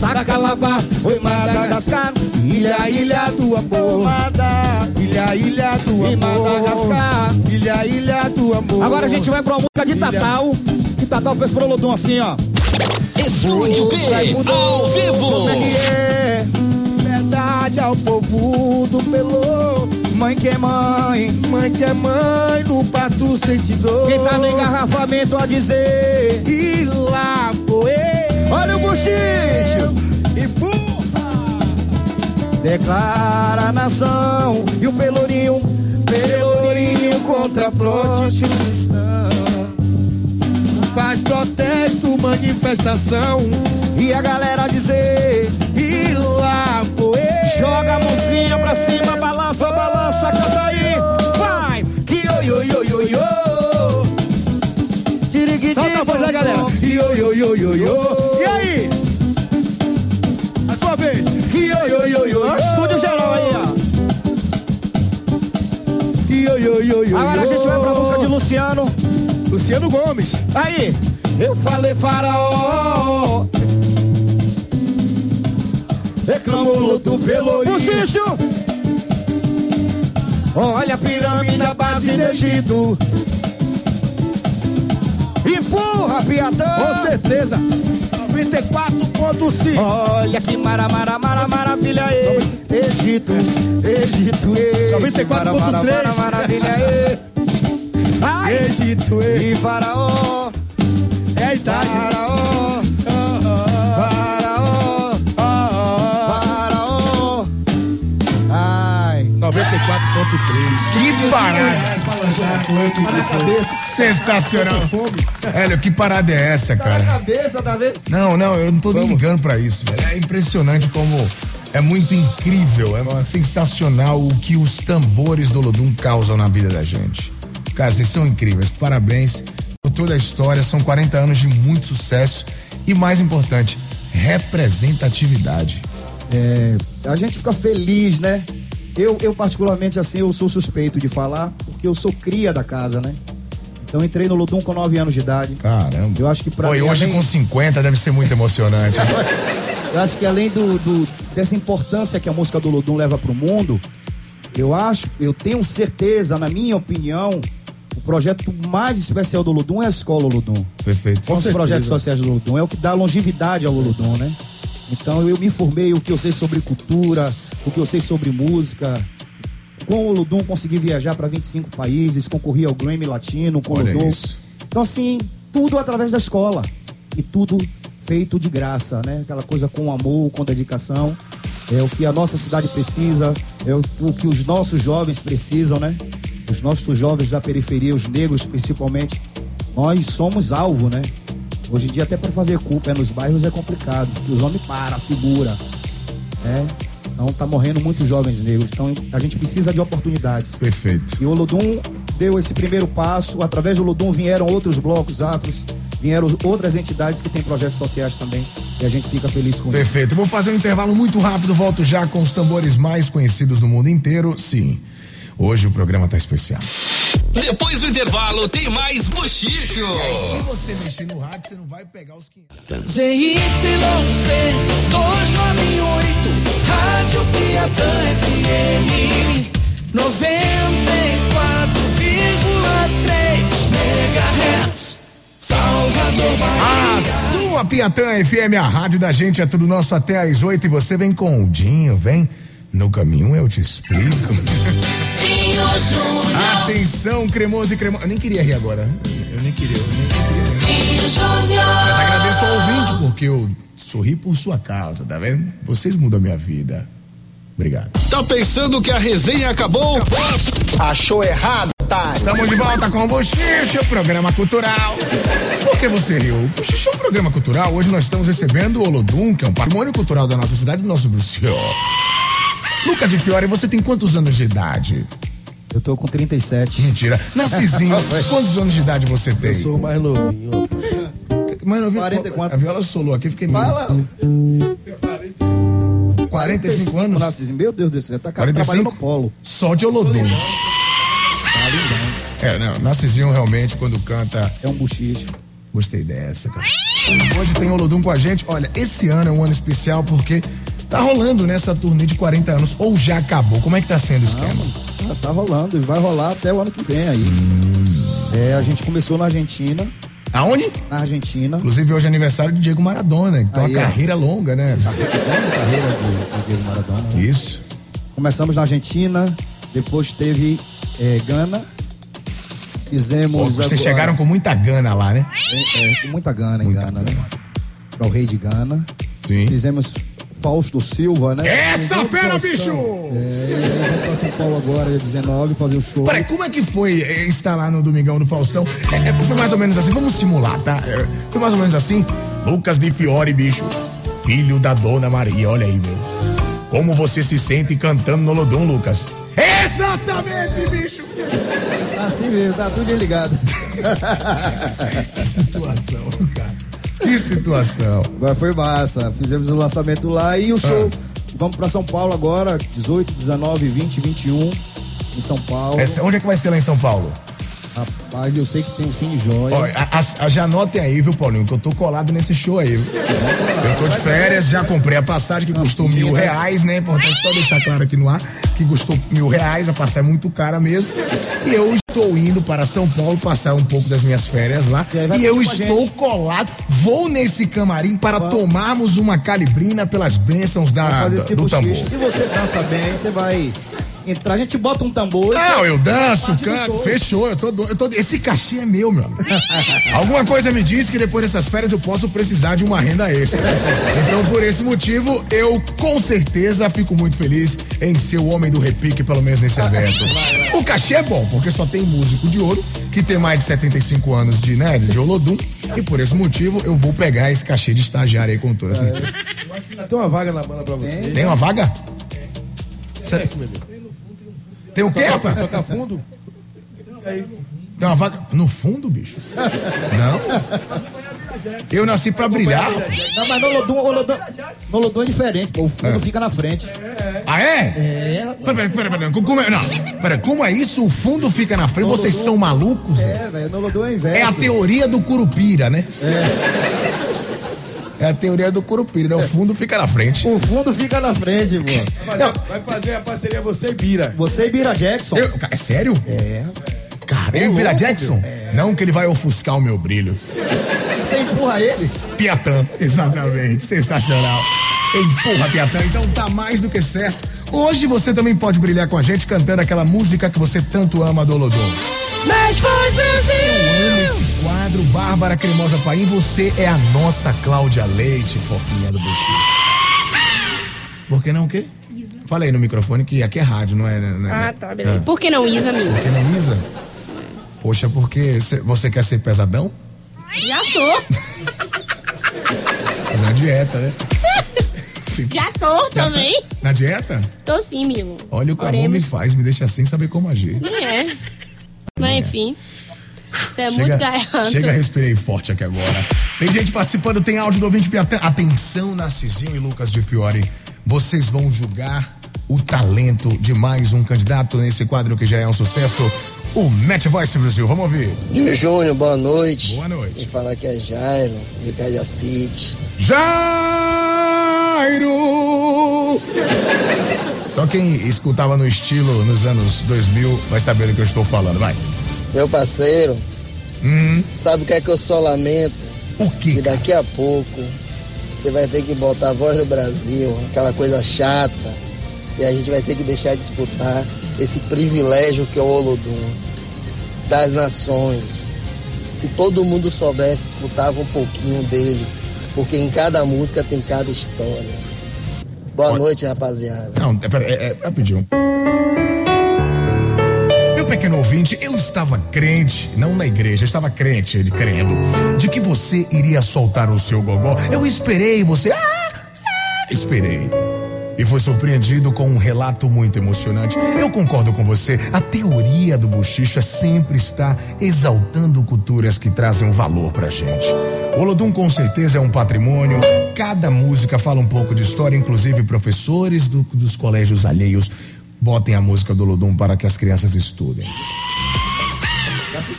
Saca lavar, oi Madagascar. Ilha, ilha do amor. Mada, Ilha, ilha do amor. Madagascar. Ilha, ilha do amor. Agora a gente vai pra uma música de Tatal. Que Tatal fez pro Lodum assim, ó. Estúdio P, ao vivo. Como é que é? Verdade ao povo do Pelô. Mãe que é mãe. Mãe que é mãe no pato sentidor. Quem tá no engarrafamento a dizer. E lá foi. Olha o buchicho. Empurra. Declara a nação e o pelourinho, pelourinho contra a prostituição. Faz protesto, manifestação. E a galera dizer, E lá foi joga a mãozinha pra cima, balança, balança, canta aí, vai! Que oi, oi, oi, oi, oi. Dirigui, Solta a voz aí, galera. Io, io, io, io, io. E aí? A sua vez. Que oi, oi, oi, oi. Estúdio geral aí, ó. Io, io, io, io, Agora a gente vai pra música de Luciano. Luciano Gomes. Aí, eu falei faraó. Reclamou do Pelourinho. Buchicho! Olha a pirâmide à base do Egito. Piatã! Com certeza. 94.5. Olha que mara, mara, mara, maravilha, ê. Egito, Egito, ê. 94.3. Mara, mara, mara, maravilha, ê. Ai, Egito, e e faraó, é a idade. faraó, faraó, faraó. Ai, 94.3. Que parada! Sensacional. Hélio, que parada é essa, tá na cara? cabeça, tá vendo? Não, não, eu não tô nem ligando pra isso, velho. É impressionante como é muito incrível, é sensacional o que os tambores do Olodum causam na vida da gente. Cara, vocês são incríveis. Parabéns por toda a história. São 40 anos de muito sucesso e, mais importante, representatividade. É, a gente fica feliz, né? Eu, eu, particularmente, assim, eu sou suspeito de falar, porque eu sou cria da casa, né? Então, entrei no Ludum com 9 anos de idade. Caramba. Eu acho que pra Pô, mim, hoje além- com 50 deve ser muito emocionante. Eu acho que além do, do- dessa importância que a música do Ludum leva pro mundo, eu acho, eu tenho certeza, na minha opinião, o projeto mais especial do Ludum é a escola Ludum. Perfeito. São os projetos sociais do Ludum, é o que dá longevidade ao Ludum, né? Então eu me formei o que eu sei sobre cultura, o que eu sei sobre música. Com o Ludum consegui viajar para 25 países, concorri ao Grammy Latino com o Ludum. isso. Então assim, tudo através da escola e tudo feito de graça, né? Aquela coisa com amor, com dedicação. É o que a nossa cidade precisa, é o, o que os nossos jovens precisam, né? Os nossos jovens da periferia, os negros principalmente, nós somos alvo, né? Hoje em dia até para fazer culpa é nos bairros é complicado, os homens param, segura, né? Então tá morrendo muitos jovens negros, então a gente precisa de oportunidades. Perfeito. E o Olodum deu esse primeiro passo. Através do Olodum vieram outros blocos afros, vieram outras entidades que têm projetos sociais também. E a gente fica feliz com isso. Perfeito. Vou fazer um intervalo muito rápido, volto já com os tambores mais conhecidos do mundo inteiro. Sim, hoje o programa tá especial. Depois do intervalo, tem mais bochicho. Se você mexer no rádio, você não vai pegar os 500. ZYC 298, Rádio Piatã FM 94,3 MHz. Salvador, Bahia. A sua Piatã FM, a rádio da gente, é tudo nosso até às oito e você vem com o Dinho, vem. No caminho eu te explico. Dinho Júnior. Atenção, cremoso e cremoso. Eu nem queria rir agora. Eu nem queria, eu nem queria. Dinho Júnior. Mas agradeço ao ouvinte porque eu sorri por sua causa, tá vendo? Vocês mudam a minha vida. Obrigado. Tá pensando que a resenha acabou? Achou errado, tá? Estamos de volta com o Bochicho, programa cultural. Por que você riu? O é um programa cultural. Hoje nós estamos recebendo o Olodum, que é um patrimônio cultural da nossa cidade, do nosso Bruxo. Lucas de Fiore, você tem quantos anos de idade? Eu tô com 37. Mentira. Narcisinho, quantos anos de idade você tem? Eu sou mais novinho. Mais novinho? 44. A viola solou aqui, fiquei meio... Fala. 45 anos? Narciso, meu Deus do céu, tá 45? trabalhando no polo. Só de Olodum. É, não, Narcisinho realmente, quando canta. É um buchicho. Gostei dessa, cara. Hoje tem Olodum com a gente. Olha, esse ano é um ano especial porque tá rolando nessa turnê de 40 anos. Ou já acabou? Como é que tá sendo o esquema? Tá, tá rolando e vai rolar até o ano que vem aí. É, a gente começou na Argentina. Aonde? Na Argentina. Inclusive, hoje é aniversário de Diego Maradona. Então, Aí, uma ó. carreira longa, né? Grande carreira de, de Diego Maradona. né? Isso. Começamos na Argentina, depois teve é, Gana. Fizemos. Pô, vocês agora- chegaram com muita gana lá, né? É, é, com muita gana em Gana, né? Para o rei de Gana. Sim. Fizemos Fausto Silva, né? Essa fera, bicho! É, vamos pra São Paulo agora, dia 19, fazer o show. Peraí, como é que foi eh, estar lá no Domingão do Faustão? É, é, foi mais ou menos assim, vamos simular, tá? É, foi mais ou menos assim. Lucas de Fiore, bicho, filho da Dona Maria, olha aí, meu. Como você se sente cantando no Lodum, Lucas? Exatamente, bicho! Assim mesmo, tá tudo desligado. que situação, cara. Que situação. Agora foi massa. Fizemos o lançamento lá e o show. Vamos pra São Paulo agora, 18, 19, 20, 21. Em São Paulo. Essa- onde é que vai ser lá em São Paulo? Rapaz, eu sei que tem o Cine Joia. Olha, a- a- já anotem aí, viu, Paulinho, que eu tô colado nesse show aí. viu? Eu tô de férias, já comprei a passagem que custou mil reais, né? Importante só deixar claro aqui no ar que custou mil reais, a passagem é muito cara mesmo. E eu estou indo para São Paulo passar um pouco das minhas férias lá. E eu estou colado. Vou nesse camarim para tomarmos uma calibrina pelas bênçãos da, da- do tambor. bochicho. E você dança bem, você vai entrar, a gente bota um tambor. Não, eu danço, canto, fechou. Eu tô, eu tô, esse cachê é meu, meu amigo. Alguma coisa me diz que depois dessas férias eu posso precisar de uma renda extra. Então, por esse motivo, eu com certeza fico muito feliz em ser o homem do repique, pelo menos nesse evento. O cachê é bom, porque só tem músico de ouro que tem mais de 75 anos de, né, de Olodum. E por esse motivo, eu vou pegar esse cachê de estagiário aí com toda certeza. Eu acho que ainda tem uma vaga na banda pra você. Tem uma vaga? Cê- É isso, meu amigo. Tem o quê, rapaz? Tocar fundo? Tem uma vaga no fundo, bicho? Não? Eu nasci pra brilhar. Não, mas no Lodum, o Lodum, no é diferente, pô. O fundo É. fica na frente. Ah, é? É. Peraí, peraí, peraí. Como é, não, peraí, como é isso? O fundo fica na frente? Vocês são malucos? É, velho, no Lodum é inverso. É a teoria do Curupira, né? É. a teoria do Curupira, né? O fundo fica na frente. O fundo fica na frente, pô. Vai fazer, vai fazer a parceria você e Bira. Você e Bira Jackson. Eu- é sério? É. Cara, eu e Bira Jackson? Não que ele vai ofuscar o meu brilho. Você empurra ele? Piatã, exatamente. Sensacional. Empurra, Piatã. Então tá mais do que certo. Hoje você também pode brilhar com a gente cantando aquela música que você tanto ama do Olodum. Mas Eu amo esse quadro, Bárbara Cremosa Paim. Você é a nossa Cláudia Leite, foquinha do Buxi. Por que não o quê? Falei no microfone que aqui é rádio, não é? não é- Ah, tá, beleza. Ah. Por que não Isa, amigo? Por que não, Isa? Poxa, porque cê- você quer ser pesadão? Já sou. Fazer uma dieta, né? Sim. Já tô também. Na dieta? Tô sim, amigo. Olha o que a mão me faz, me deixa assim saber como agir. Nem é. Mas enfim. Você é muito Chega, garrado. chega, respirei forte aqui agora. Tem gente participando, tem áudio do ouvinte Piatã. Atenção, Narcisinho e Lucas de Fiore. Vocês vão julgar o talento de mais um candidato nesse quadro que já é um sucesso. O Match Voice Brasil. Vamos ouvir. Júnior, boa noite. Boa noite. Quem fala aqui é Jairo, de Cajacite. Jairo! Só quem escutava no estilo nos anos 2000 vai saber do que eu estou falando. Vai. Meu parceiro, Sabe o que é que eu só lamento? O quê? Que daqui a pouco você vai ter que botar a voz do Brasil, aquela coisa chata, e a gente vai ter que deixar de disputar esse privilégio que é o Olodum das nações. Se todo mundo soubesse, disputava um pouquinho dele, porque em cada música tem cada história. Boa noite, rapaziada. Não, é, pera, é, é, rapidinho. Meu pequeno ouvinte, eu estava crente, não na igreja, eu estava crente, ele crendo, de que você iria soltar o seu gogó. Eu esperei você. Ah, ah, esperei. E foi surpreendido com um relato muito emocionante. Eu concordo com você, a teoria do bochicho é sempre estar exaltando culturas que trazem um valor pra gente. O Olodum com certeza é um patrimônio, cada música fala um pouco de história, inclusive professores do- dos colégios alheios botem a música do Olodum para que as crianças estudem.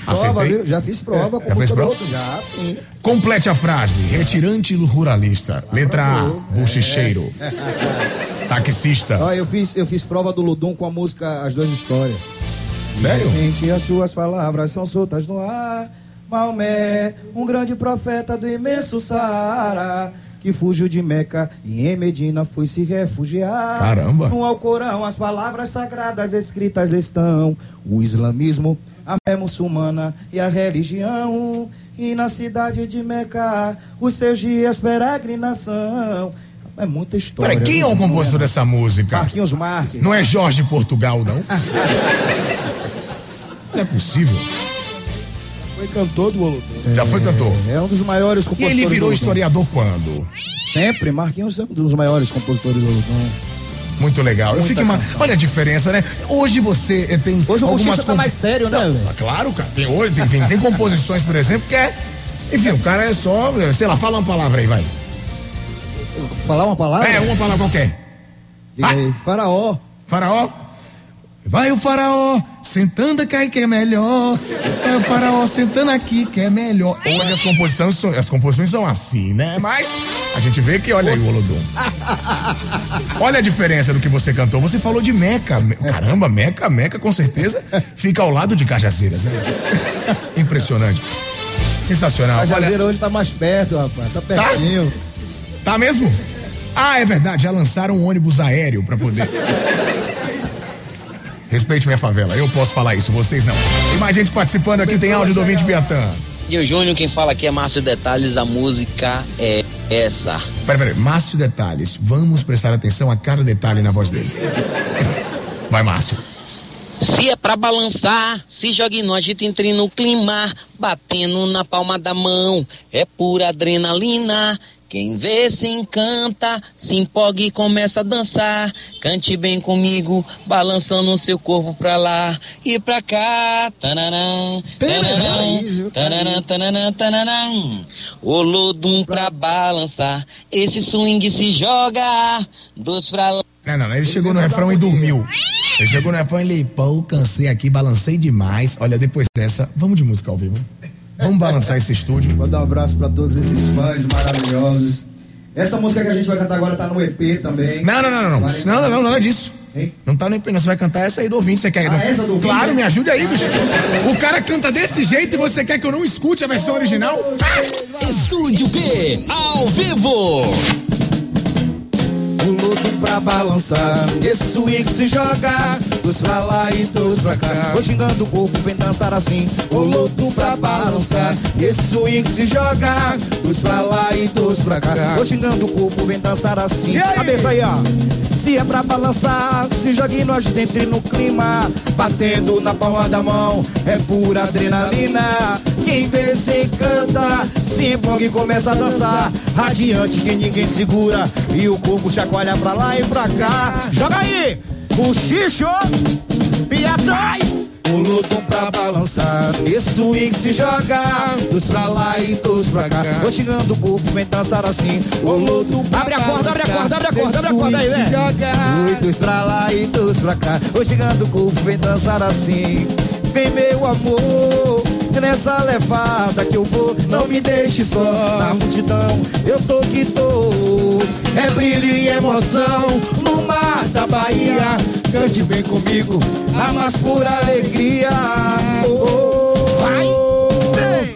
Prova, Acertei? viu? Já fiz prova com Já fez do prova? outro, já, sim. Complete a frase. Retirante ruralista. Letra A. Bochicheiro. Taxista. Ó, eu fiz, eu fiz prova do Ludum com a música As Duas Histórias. Sério? Repente as suas palavras são soltas no ar. Maomé, um grande profeta do imenso Saara, que fugiu de Meca e em Medina foi se refugiar. Caramba. No Alcorão as palavras sagradas escritas estão: o islamismo, a fé muçulmana e a religião. E na cidade de Meca, os seus dias peregrinação. É muita história. Peraí, quem é o compositor dessa música? Marquinhos Marques. Não é Jorge Portugal, não? Não é possível. Foi cantor do Olodum. Já foi cantor. É um dos maiores E compositores. ele virou historiador quando? Sempre, Marquinhos é um dos maiores compositores do Olodum. Muito legal. Eu Muita fico ima- canção. Olha a diferença, né? Hoje você eh, tem Hoje o algumas Bochicha tá mais sério, né, velho? Ah, Claro, cara. Tem, hoje, tem, tem, tem composições, por exemplo, que é. Enfim, o cara é só. Sei lá, fala uma palavra aí, vai. Falar uma palavra? É, uma palavra qualquer. Diga aí. Faraó. Faraó? Vai o faraó sentando aqui que é melhor. Vai o faraó sentando aqui que é melhor. Hoje as composições são, as composições são assim, né? Mas a gente vê que olha aí o Olodum. Olha a diferença do que você cantou. Você falou de Meca. Me- Caramba, Meca, Meca com certeza fica ao lado de Cajazeiras, né? Impressionante. Sensacional. A Olha, hoje tá mais perto, rapaz. Tá pertinho. Tá mesmo? Ah, é verdade, já lançaram um ônibus aéreo pra poder. Respeite minha favela, eu posso falar isso, vocês não. Tem mais gente participando aqui, tem áudio do ouvinte Biatã. E o Júnior, quem fala aqui é Márcio Detalhes, a música é essa. Peraí, peraí, Márcio Detalhes, vamos prestar atenção a cada detalhe na voz dele. Vai, Márcio. Se é pra balançar, se jogue no agito, entre no clima, batendo na palma da mão, é pura adrenalina. Quem vê se encanta, se empolga e começa a dançar. Cante bem comigo, balançando o seu corpo pra lá e pra cá. Tananã, tananã, tananã, tananã, tananã. Olodum pra balançar, esse swing se joga, dois pra lá. Não, não, ele chegou no refrão e dormiu. Ele chegou no refrão e ele, pô, cansei aqui, balancei demais. Olha, depois dessa, vamos de música ao vivo. Vamos balançar esse estúdio. Vou dar um abraço pra todos esses fãs maravilhosos. Essa música que a gente vai cantar agora tá no EP também. Não, não, não, não, não. Não, não, não, nada disso. Não tá no EP, não. Você vai cantar essa aí do ouvinte. Você quer? Ah, essa do ouvinte, Claro, é? me ajude aí, bicho. O cara canta desse jeito e você quer que eu não escute a versão original? Estúdio P, ao vivo. O pra balançar, esse swing se joga, dos pra lá e dos pra cá. Vou xingando o corpo, vem dançar assim. O luto pra balançar, esse swing se joga, dos pra lá e dos pra cá. Vou xingando o corpo, vem dançar assim. Cabeça aí, ó. Se é pra balançar, se jogue nós dentro no clima, batendo na palma da mão, é pura adrenalina. Quem vê se encanta, se empolga e começa a dançar, radiante que ninguém segura, e o corpo chacoalha pra lá e pra cá. Joga aí, o xixo, piatão. O luto pra balançar, esse swing se joga, dos pra lá e dos pra cá. Vou chegando o corpo, vem dançar assim. O luto pra Abre a corda, abre a corda, abre a corda, abre a corda aí, velho. joga. Oi, dos pra lá e dos pra cá. Vou chegando o corpo, vem dançar assim. Vem meu amor, nessa levada que eu vou. Não me deixe só na multidão. Eu tô que tô é brilho e emoção no mar da Bahia. Cante bem comigo, a mais pura alegria. Oh, oh. Vai, vem!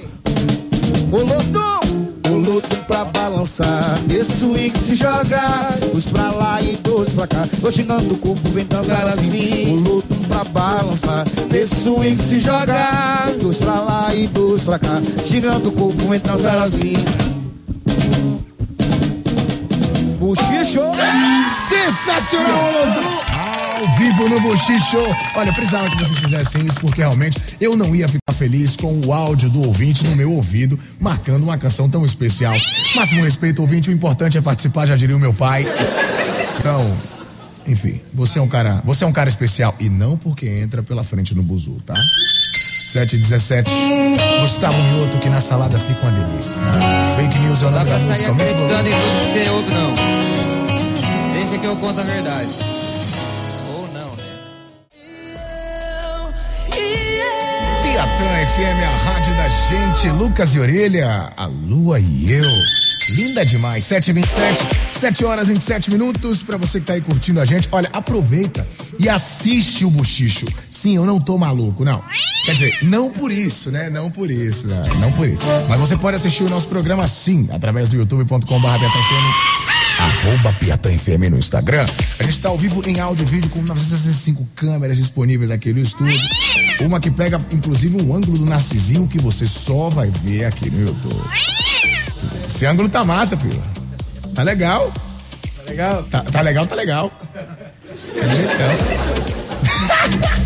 O lotum, o lotum pra balançar. Esse swing se joga, dois pra lá e dois pra cá. Oxinando o corpo, vem dançar assim. assim. O lotum pra balançar. Nesse swing se joga, dois pra lá e dois pra cá. Girando o corpo, vem dançar assim. assim. Buchicho! Sensacional, Olodum! Ao vivo no Bochicho. Olha, precisava que vocês fizessem isso, porque realmente eu não ia ficar feliz com o áudio do ouvinte no meu ouvido, marcando uma canção tão especial. Máximo respeito, ouvinte, o importante é participar, já diria o meu pai. Então, enfim, você é um cara, você é um cara especial e não porque entra pela frente no buzu, tá? 717 Gustavo Mioto, que na salada fica uma delícia. Fake news é o nome da música, muito bom. acreditando em tudo que você ouve, não. Que eu conto a verdade. Ou não, né? Piatã FM, a rádio da gente. Lucas e Orelha, a lua e eu. Linda demais. 7h27, 7 horas e 27 minutos. Pra você que tá aí curtindo a gente, olha, aproveita e assiste o Buchicho. Sim, eu não tô maluco, não. Quer dizer, não por isso, né? Não por isso, né? não por isso. Mas você pode assistir o nosso programa sim, através do youtube.com.br arroba Piatã FM no Instagram. A gente tá ao vivo em áudio e vídeo com 965 câmeras disponíveis aqui no estúdio. Uma que pega, inclusive, um ângulo do Narcisinho que você só vai ver aqui no YouTube. Esse ângulo tá massa, filho. Tá legal. Tá legal? Tá, tá legal, tá legal. Jeitão.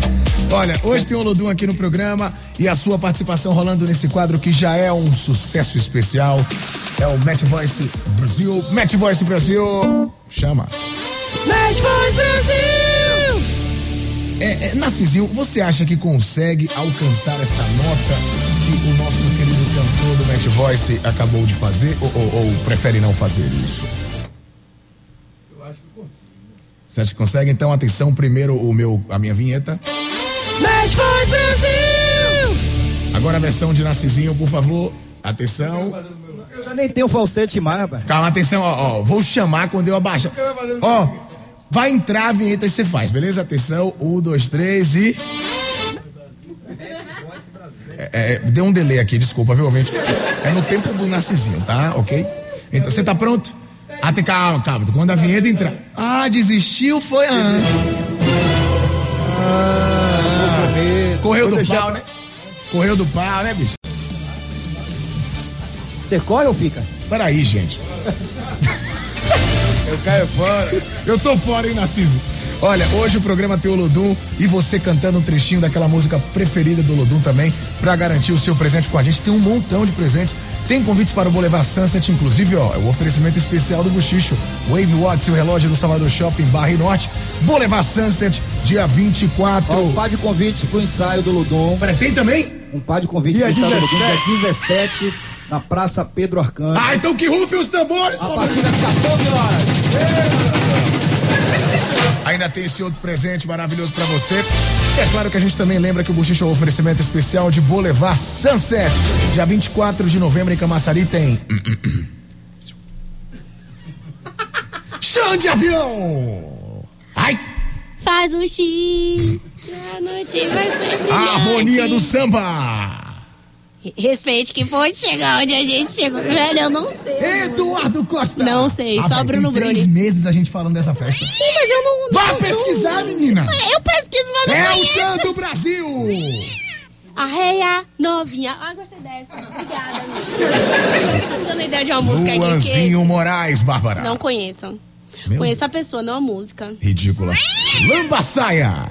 Olha, hoje tem o Lodum aqui no programa e a sua participação rolando nesse quadro que já é um sucesso especial. É o Match Voice Brasil. Match Voice Brasil. Chama. Match Voice Brasil! É, é, Narcisinho, você acha que consegue alcançar essa nota que o nosso querido cantor do Match Voice acabou de fazer ou, ou- ou prefere não fazer isso? Eu acho que consigo. Você acha que consegue? Então, atenção, primeiro o meu, a minha vinheta. Match Voice Brasil! Agora a versão de Narcisinho, por favor. Atenção. Eu já nem tenho falsete mais, rapaz. Calma, atenção, ó, ó, Vou chamar quando eu abaixar. Ó, vai entrar a vinheta e você faz, beleza? Atenção, um, dois, três e. É, é, deu um delay aqui, desculpa, viu, ouvinte? É no tempo do Narcisinho, tá? Ok? Então, você tá pronto? Ah, tem calma, calma. Quando a vinheta entrar. Ah, desistiu, foi. Ah, Ah, correu do pau, né? Correu do pau, né, bicho? Você corre ou fica? Peraí, gente. Eu caio fora. Eu tô fora, hein, Narciso? Olha, hoje o programa tem o Lodum e você cantando um trechinho daquela música preferida do Lodum também, pra garantir o seu presente com a gente. Tem um montão de presentes. Tem convites para o Boulevard Sunset, inclusive, ó, é o oferecimento especial do Buchicho. Wave Watch, seu relógio do Salvador Shopping, Barra e Norte. Boulevard Sunset, dia 24. Ó, um par de convites pro ensaio do Ludum. Pera, tem também? Um par de convites Dia pro ensaio do Ludum, 17. dia 17, na Praça Pedro Arcanjo. Ah, então que rufem os tambores! A partir das 14 horas. Ainda tem esse outro presente maravilhoso pra você. É claro que a gente também lembra que o Buchicho é um oferecimento especial de Boulevard Sunset. Dia 24 de novembro em Camaçari tem. Chão de avião! Ai! Faz um X, que a noite vai ser brilhante. A harmonia do samba! Respeite que pode chegar onde a gente chegou. Velho, eu não sei. Eduardo Costa! Não sei, Ah, só vai, Bruno tem três Bruni. meses a gente falando dessa festa. Sim, mas eu não. Não sou- pesquisar, menina! Eu pesquiso, mas não É o. Tchan do Brasil! Arreia novinha. Ah, gostei dessa. Obrigada, amigo. Tô dando ideia de uma música aqui Luanzinho Moraes, Bárbara. que não conheço. Meu Conheço a pessoa, não a música. Ridícula. Lamba Saia!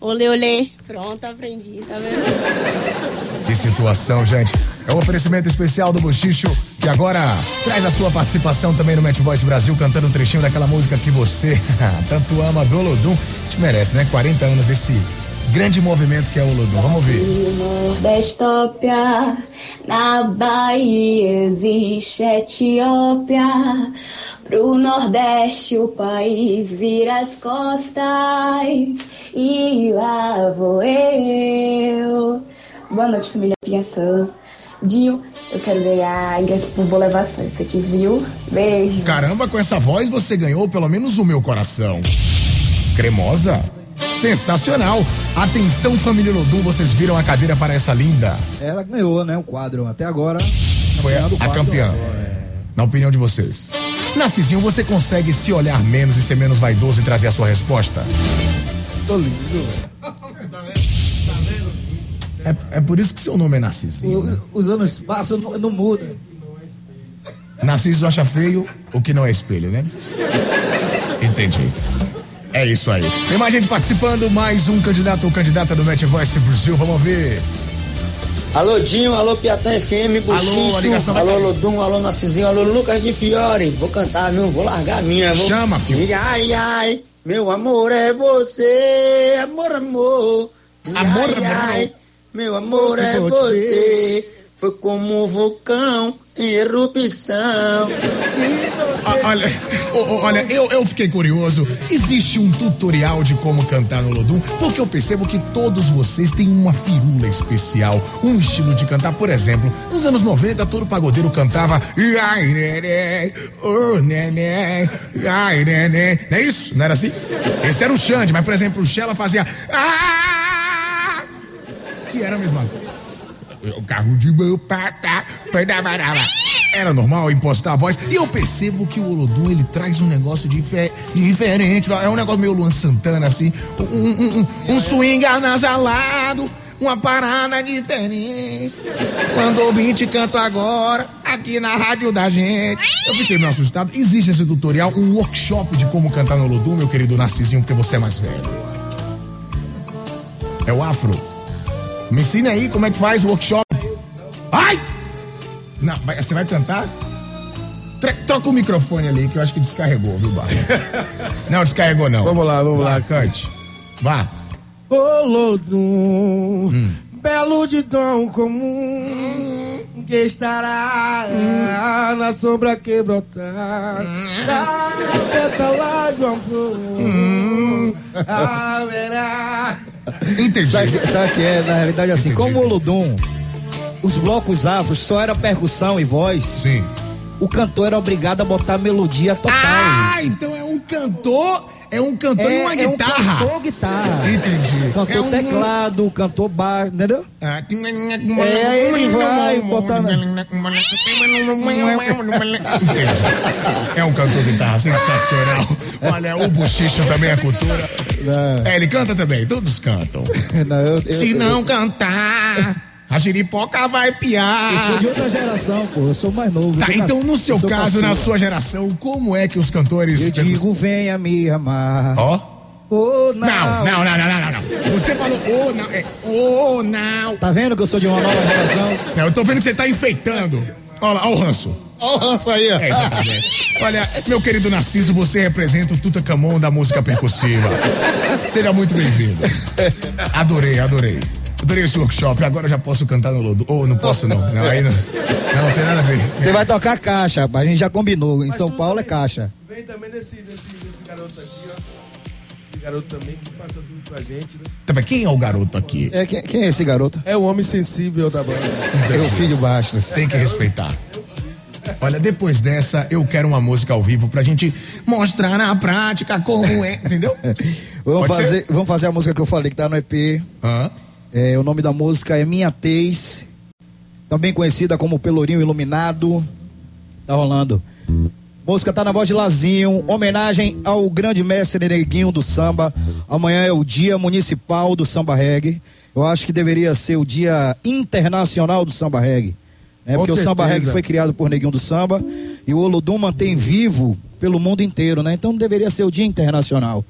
Olê, olê. Pronto, aprendi, tá vendo? Que situação, gente. É um oferecimento especial do Bochicho, que agora traz a sua participação também no Match Voice Brasil, cantando um trechinho daquela música que você tanto ama, do Olodum. Gente merece, né? 40 anos desse grande movimento que é o Olodum. Vamos ouvir. Nordestópia, na Bahia existe Etiópia. Pro Nordeste o país vira as costas e lá vou eu. Boa noite, família Piatã. Dinho, eu quero ganhar ingresso pro Boulevard Sunset, viu? Beijo. Caramba, com essa voz você ganhou pelo menos o meu coração. Cremosa? Sensacional! Atenção, família Olodum, vocês viram a cadeira para essa linda? Ela ganhou, né? O quadro. Até agora. Foi a, a campeã. É, Na opinião de vocês. Narcisinho, você consegue se olhar menos e ser menos vaidoso e trazer a sua resposta? Tô lindo, velho. É, é por isso que seu nome é Narcisinho. né? Os anos passam, não, não muda. Narciso acha feio o que não é espelho, né? Entendi. É isso aí. Tem mais gente participando, mais um candidato ou candidata do Match Voice Brasil. Vamos ver. Alô Dinho, alô Piatã FM, Alô, Buchicho, alô cair. Lodum, alô Narcisinho, alô Lucas de Fiore. Vou cantar, viu? Vou largar a minha. Vou... Chama, filho. Ai, ai, meu amor é você, amor, amor. Amor, ai, amor. ai, meu amor é Você. Foi como um vulcão em erupção. Ah, olha, ô, olha eu, eu fiquei curioso. Existe um tutorial de como cantar no Lodum? Porque eu percebo que todos vocês têm uma firula especial, um estilo de cantar. Por exemplo, nos anos 90, todo pagodeiro cantava. Ai, neném, oh, neném, ai. Não é isso? Não era assim? Esse era o Xande, mas, por exemplo, o Xela fazia. Ah! Que era a mesma o carro de meu pata. Era normal impostar a voz. E eu percebo que o Olodum ele traz um negócio dife- diferente. É um negócio meio Luan Santana, assim. Um, um, um, um swing anasalado. Uma parada diferente. Quando ouvinte canto agora, aqui na rádio da gente. Eu fiquei meio assustado. Existe esse tutorial, um workshop de como cantar no Olodum, meu querido Narcisinho, porque você é mais velho. É o afro. Me ensine aí como é que faz o workshop. Ai! Não, você vai cantar? Troca o microfone ali, que eu acho que descarregou, viu, Barra? não, descarregou não. Vamos lá, vamos Vá, lá. cante. Vá. Ô Lodum, belo de dom comum, que estará na sombra que brotar, da pétala de uma flor, haverá. Entendi. Sabe, sabe que é? Na realidade, assim, como o Olodum, os blocos afros só era percussão e voz. Sim. O cantor era obrigado a botar melodia total. Ah, então é um cantor, é um cantor e uma é um guitarra. cantor guitarra. Entendi. Cantor É um- teclado, cantor bar, entendeu? Ah, É, ele vai botar. É um cantor guitarra sensacional. Olha, o Buchicho também é cultura. É, ele canta também, todos cantam. Não, eu- eu- Se eu- não cantar, a giripoca vai piar. Eu sou de outra geração, pô. Eu sou mais novo. Tá, sou então no seu caso, na sua geração, como é que os cantores. Eu digo, venha me amar. Ó. Oh, não. Não, não, não, não, não, não, não. Você falou, oh, não, é, oh, não. Tá vendo que eu sou de uma nova geração? Não, eu tô vendo que você tá enfeitando. Olha lá, olha o ranço. Olha o ranço aí, ó. É, exatamente. Olha, meu querido Narciso, você representa o Tutankhamon da música percussiva. Seja muito bem-vindo. Adorei, adorei. Adorei esse workshop. Agora eu já posso cantar no Lodo. Ou não posso, não. Não, aí não. Não, não tem nada a ver. Você vai tocar caixa, rapaz. A gente já combinou. Em São Paulo é caixa. Vem também desse, desse, desse garoto aqui, ó. Esse garoto também que passa tudo pra gente, né? Também, quem é o garoto aqui? É, quem, quem é esse garoto? É o homem sensível da banda. É o filho Bastos. Tem que respeitar. Olha, depois dessa, eu quero uma música ao vivo pra gente mostrar na prática como é, entendeu? Vamos Pode ser? fazer, vamos fazer a música que eu falei que tá no EP. Hã? É, o nome da música é Minha Tez, também conhecida como Pelourinho Iluminado. Tá rolando. Música tá na voz de Lazinho, homenagem ao grande mestre Neguinho do samba. Amanhã é o Dia Municipal do Samba Reggae. Eu acho que deveria ser o Dia Internacional do Samba Reggae. Né? Porque o Samba certeza. Reggae foi criado por Neguinho do Samba e o Olodum mantém vivo pelo mundo inteiro, né? Então deveria ser o Dia Internacional.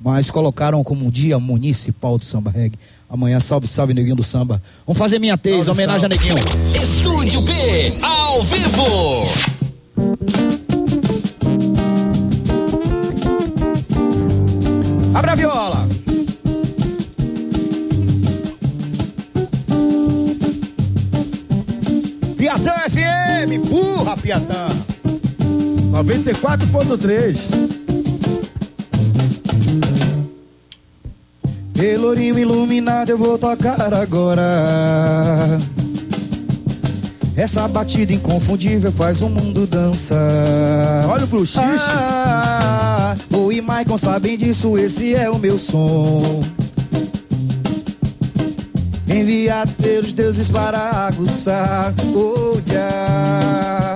Mas colocaram como Dia Municipal do Samba Reggae. Amanhã, salve, salve, Neguinho do Samba. Vamos fazer minha tez, Salve, homenagem salve. a Neguinho. Estúdio B, ao vivo. Abra a viola. Piatã FM, empurra, Piatã. 94.3. Pelourinho iluminado eu vou tocar agora. Essa batida inconfundível faz o mundo dançar. Olha o bruxixe. Ah, o e Maicon sabem disso, esse é o meu som. Enviado pelos deuses para aguçar o dia.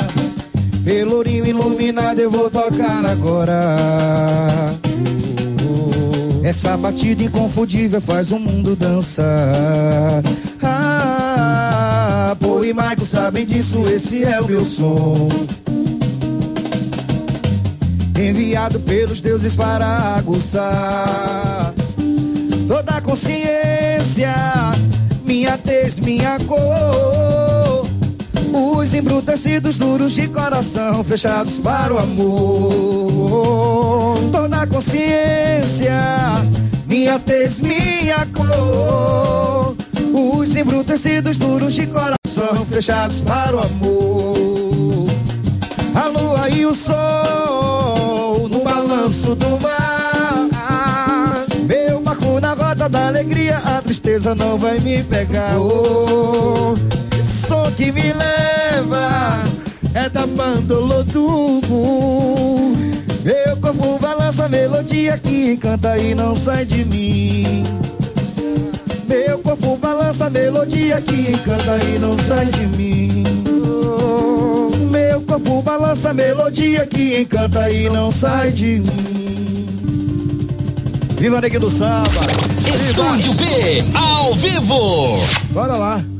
iluminada eu vou tocar agora. Essa batida inconfundível faz o mundo dançar. Ah, Pô e Michael sabem disso, esse é o meu som. Enviado pelos deuses para aguçar toda a consciência, minha tez, minha cor. Os embrutecidos duros de coração fechados para o amor. Toda a consciência, minha tez, minha cor. Os embrutecidos duros de coração fechados para o amor. A lua e o sol no balanço do mar. Meu barco na rota da alegria, a tristeza não vai me pegar. Oh, som que me leva é da Bandolodumo. Meu corpo balança a melodia que encanta e não sai de mim. Meu corpo balança a melodia que encanta e não sai de mim. Meu corpo balança a melodia que encanta e não sai de mim. Viva Negue do Samba! Estúdio B, ao vivo. Bora lá.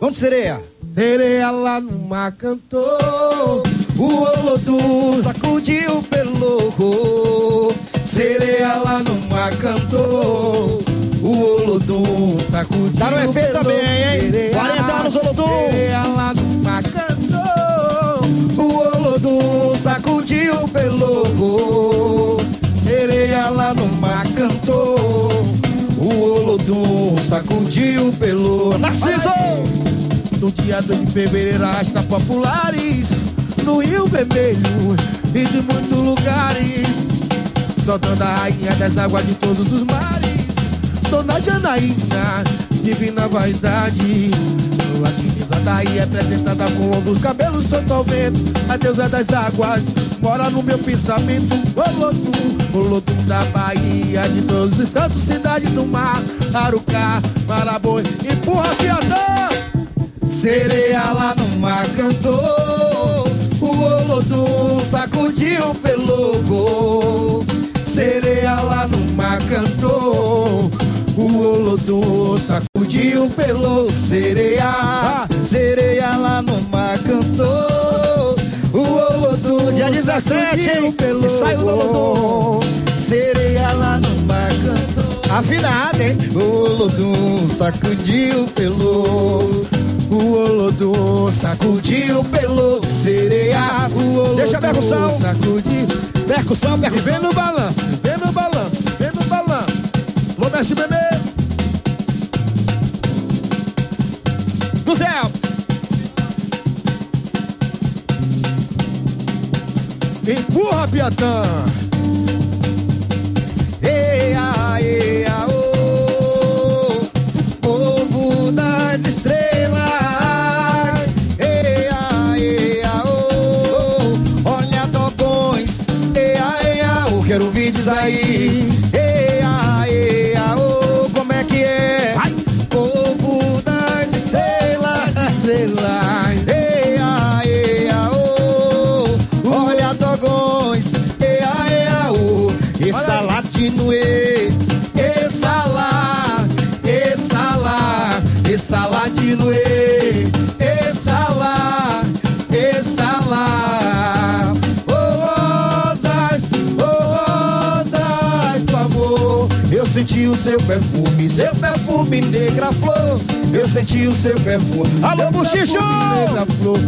Vamos, sereia. Sereia lá no mar cantou. O Olodum sacudiu pelo Sereia lá no mar cantou. O Olodum sacudiu Tá no EP também, hein? 40 anos, Olodum. Sereia lá no mar cantou. O Olodum sacudiu pelo Sereia lá no mar cantou. O Olodum sacudiu pelo Narciso! No dia 2 de fevereiro, arrasta populares no Rio Vermelho e de muitos lugares. Soltando a rainha das águas de todos os mares. Dona Janaína, divina vaidade. A divisa daí representada com longos cabelos solto ao vento. A deusa das águas mora no meu pensamento. Olodum, Olodum da Bahia, de todos os santos, cidade do mar. Arucá, Maraboi, empurra Piatã. Sereia lá no mar cantou, o Olodum sacudiu pelo Sereia lá no mar cantou, o Olodum sacudiu pelo Sereia, sereia lá no mar cantou, o Olodum Dia 17, hein? pelo E saiu do Olodum. Sereia lá no mar cantou. Afinado, hein? O Olodum sacudiu pelo o Olodum sacudiu pelo sereia. O Olodum Deixa a percussão. sacudiu. Percussão, E percussão. vem no balanço, vem no balanço, vem no balanço. Alô, mexe bebê. Dos Elpes. Empurra, Piatã. Eia, eia, e, lá, essa lá. Ô, rosas, ô, rosas do amor, eu senti o seu perfume, seu perfume negra flor, eu senti o seu perfume. Alô, Buchicho! Negra flor,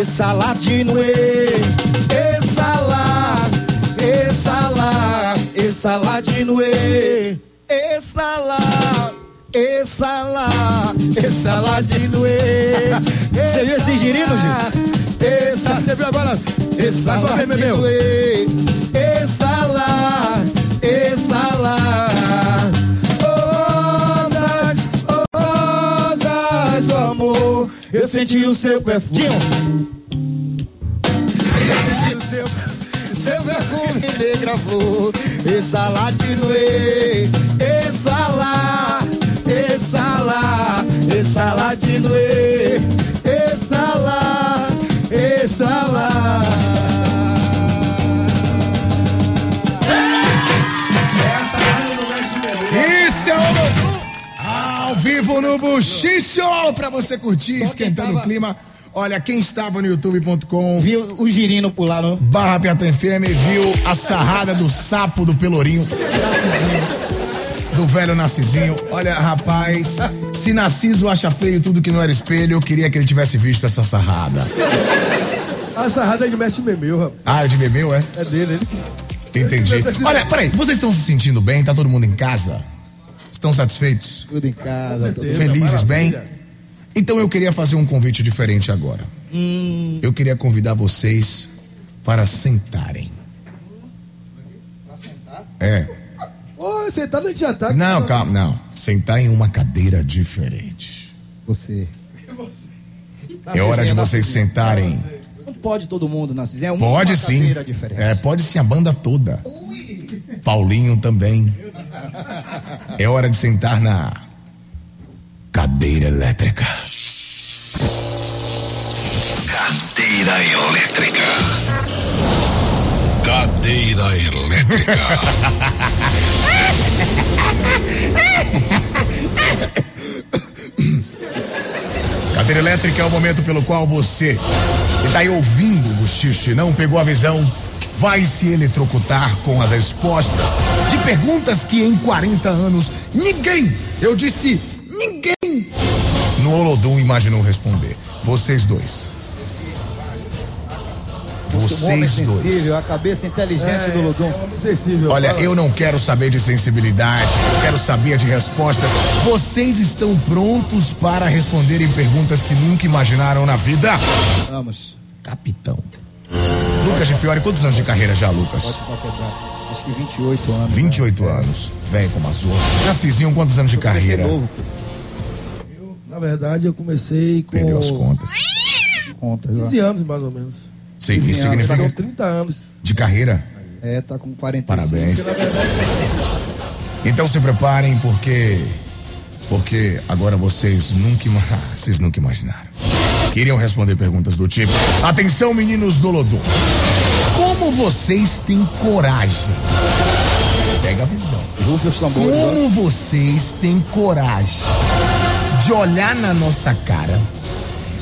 essa latino, e, essa lá, essa lá, essa latino, e, essa lá. Essa lá, essa latino, e. Você viu esse girino, Gil? Essa, Você viu agora? essa meu. latino, e, essa lá, essa lá. Rosas, rosas do amor, eu senti o seu perfume. Eu senti o seu, seu perfume negra flor, essa lá de no Buchicho pra você curtir, esquentando o clima. Olha, quem estava no youtube.com Viu o girino pular no. barra Piatã FM viu a sarrada do sapo do Pelourinho. Do velho Narcisinho. Olha, rapaz, se Narciso acha feio tudo que não era espelho, eu queria que ele tivesse visto essa sarrada. A sarrada é de Mestre Memeu, rapaz. Ah, é de bebeu, é? É dele, ele. Entendi. Olha, peraí, vocês estão se sentindo bem? Tá todo mundo em casa? Estão satisfeitos? Tudo em casa. tudo- Felizes, bem? Então eu queria fazer um convite diferente agora. Hum. Eu queria convidar vocês para sentarem. É. Ô, sentado a gente já tá. Não, calma, não. Sentar em uma cadeira diferente. Você. É hora de vocês sentarem. Não pode todo mundo, Narciso. É uma Pode uma sim. cadeira diferente. É, pode sim, a banda toda. Paulinho também. É hora de sentar na cadeira elétrica. Cadeira elétrica. Cadeira elétrica. Cadeira elétrica é o momento pelo qual você que está aí ouvindo o e não pegou a visão, vai se eletrocutar com as respostas de perguntas que em 40 anos ninguém, eu disse ninguém, no Olodum imaginou responder. Vocês dois. É um Vocês dois. sensível, a cabeça inteligente do Lodum. Sensível. Olha, eu não quero saber de sensibilidade, eu quero saber de respostas. Vocês estão prontos para responderem perguntas que nunca imaginaram na vida? Vamos. Capitão. Lucas de Fiore, quantos anos de carreira já, Lucas? Pode pra quebrar. Acho que 28 anos. 28 anos. Velho como azul. Narcisinho, quantos anos de carreira? novo. Na verdade, eu comecei com. Perdeu as contas. Conta, 15 anos, mais ou menos. Sim, 15 isso anos, significa Com 30 anos. de carreira. É, tá com 45. Parabéns. Porque, na verdade, Então se preparem porque porque agora vocês nunca ah, vocês nunca imaginaram. Queriam responder perguntas do tipo: Atenção, meninos do Lodum. Como vocês têm coragem? Pega a visão. Ó. Como vocês têm coragem de olhar na nossa cara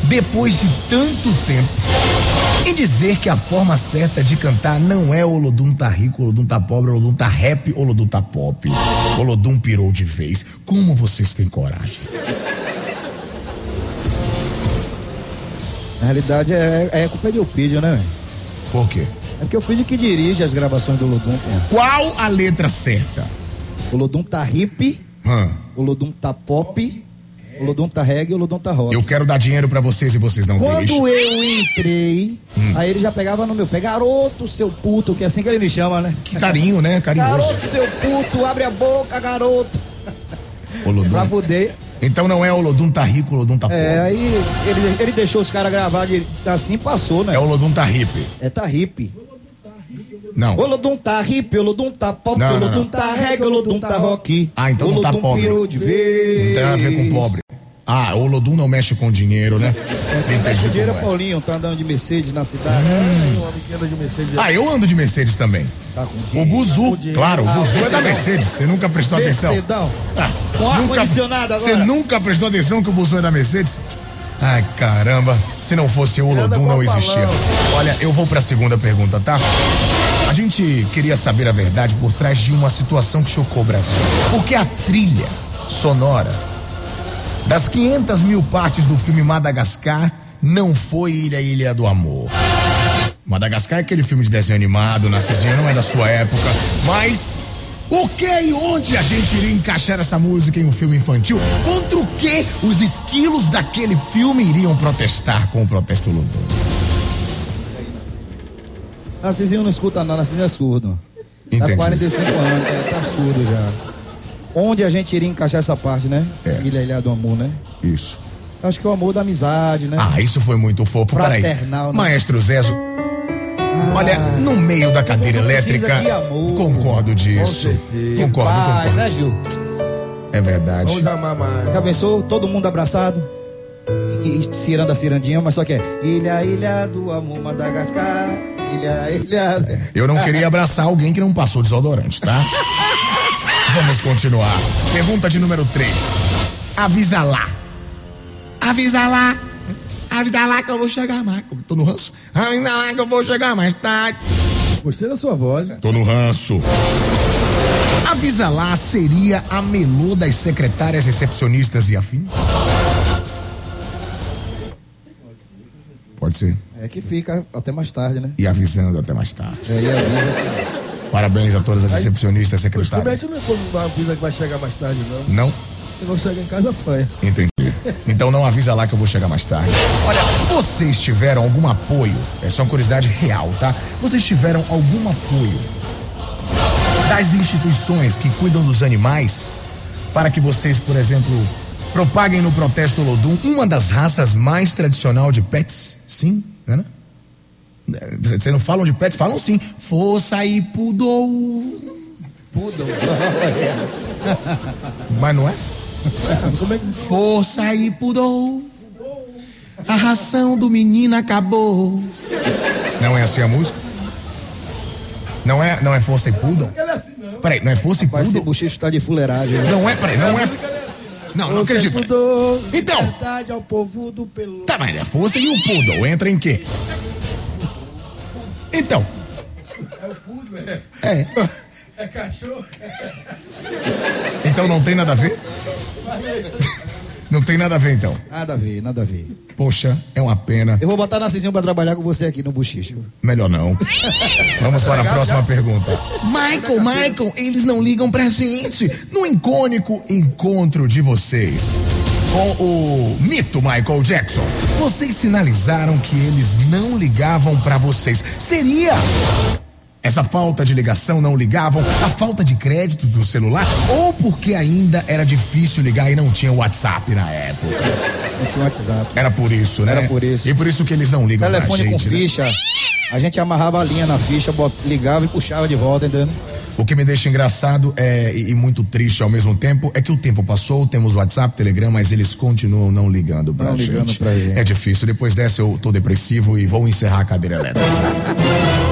depois de tanto tempo dizer que a forma certa de cantar não é Olodum tá rico, Olodum tá pobre, Olodum tá rap, Olodum tá pop. Olodum pirou de vez. Como vocês têm coragem? Na realidade, é, é culpa de Eupídio, né? Por quê? É porque o Eupídio que dirige as gravações do Lodum, pô. Qual a letra certa? O Lodum tá hip, Hã? o Lodum tá pop, o Lodum tá reggae e o Lodum tá rock. Eu quero dar dinheiro pra vocês e vocês não Quando deixam. eu entrei, aí ele já pegava no meu pé, garoto, seu puto, que é assim que ele me chama, né? Que carinho, né? Carinhoso. Garoto, seu puto, abre a boca, garoto. Olodum. Pra poder. Então não é Olodum tá rico, Olodum tá pobre. É, aí ele, ele deixou os caras gravar de, assim, passou, né? É Olodum tá hippie. É, tá hip. Não. O Lodum tá hip, o Lodum tá pop, Não, o não, Lodum não. tá reggae, o Lodum tá rock. Ah, então o não tá Lodum pobre. de vez. Não tem a ver com pobre. Ah, o Olodum não mexe com dinheiro, né? Quem mexe o dinheiro é é. Paulinho, tá andando de Mercedes na cidade. Pequena de Mercedes. Ah, eu ando de Mercedes também. Tá com O dinheiro. Buzu, dinheiro. claro, o Ah, Buzu é da. Mercedes. Você nunca prestou atenção? Mercedão. Ah, Com nunca- agora. Você nunca prestou atenção que o Buzu é da Mercedes? Ai, caramba. Se não fosse o com não existia. Olha, eu vou pra segunda pergunta, tá? Gente queria saber a verdade por trás de uma situação que chocou o Brasil. Porque a trilha sonora das 500 mil partes do filme Madagascar não foi Ilha Ilha do Amor. Madagascar é aquele filme de desenho animado, Narcisinho não é da sua época, mas o que e onde a gente iria encaixar essa música em um filme infantil? Contra o que os esquilos daquele filme iriam protestar com o protesto Lodum? Narcisinho não escuta não, Narcisinho é surdo. Tá Entendi. com 45 anos, é, tá surdo já. Onde a gente iria encaixar essa parte, né? É. Ilha Ilha do Amor, né? Isso. Acho que é o amor da amizade, né? Ah, isso foi muito fofo. Peraí. Né? Maestro Zezo. Olha, no meio da cadeira elétrica. de amor. Concordo disso. Concordo, Paz, concordo. né, Gil? É verdade. Vamos amar mais. Já pensou todo mundo abraçado? E, e ciranda cirandinha, mas só que é Ilha, Ilha do Amor, Madagascar. Ilha, Ilha. Eu não queria abraçar alguém que não passou desodorante, tá? Vamos continuar. Pergunta de número 3. avisa lá. Avisa lá. Avisa lá que eu vou chegar mais. Tô no ranço? Avisa lá que eu vou chegar mais tarde. Gostei da sua voz. Tô no ranço. Avisa lá seria a melô das secretárias recepcionistas e afim? Pode ser. É que fica até mais tarde, né? E avisando até mais tarde. É, e avisa. Parabéns a todas as recepcionistas Mas como é secretárias. que não é quando avisa que vai chegar mais tarde, não? Não? Se não chega em casa, apanha. Entendi. Então não avisa lá que eu vou chegar mais tarde. Olha, vocês tiveram algum apoio? É só uma curiosidade real, tá? Vocês tiveram algum apoio das instituições que cuidam dos animais para que vocês, por exemplo, propaguem no protesto Olodum uma das raças mais tradicional de pets? Sim, né? Vocês não falam de pets? Falam sim. Força e pudor. Poodle. Mas não é? É Força e pudor. A ração do menino acabou. Não é assim a música? Não é, não é força e pudor? Peraí, não é força e pudor? bochicho tá de fuleiragem. né? Não é, peraí, não é. Não, não Você acredito. mudou Então. verdade ao povo do pelo. Tá, mas é força e o pudor. Entra em quê? Então. É o pudo, é. É. É cachorro. Então não tem nada a ver? Não tem nada a ver então. Nada a ver, nada a ver. Poxa, é uma pena. Eu vou botar Narcisinho pra trabalhar com você aqui no bochicho. Melhor não. Vamos para a próxima pergunta. Michael, Michael, eles não ligam pra gente. No icônico encontro de vocês com o mito Michael Jackson, vocês sinalizaram que eles não ligavam pra vocês. Seria essa falta de ligação não ligavam, a falta de crédito do celular ou porque ainda era difícil ligar e não tinha WhatsApp na época? Não tinha WhatsApp. Era por isso, né? Era por isso. E por isso que eles não ligam pra Telefone gente, com né? ficha. A gente amarrava a linha na ficha, ligava e puxava de volta, entendeu? O que me deixa engraçado é, e, e muito triste ao mesmo tempo é que o tempo passou, temos WhatsApp, Telegram, mas eles continuam não ligando pra, Não gente. ligando pra gente. É difícil. Depois dessa eu tô depressivo e vou encerrar a cadeira elétrica.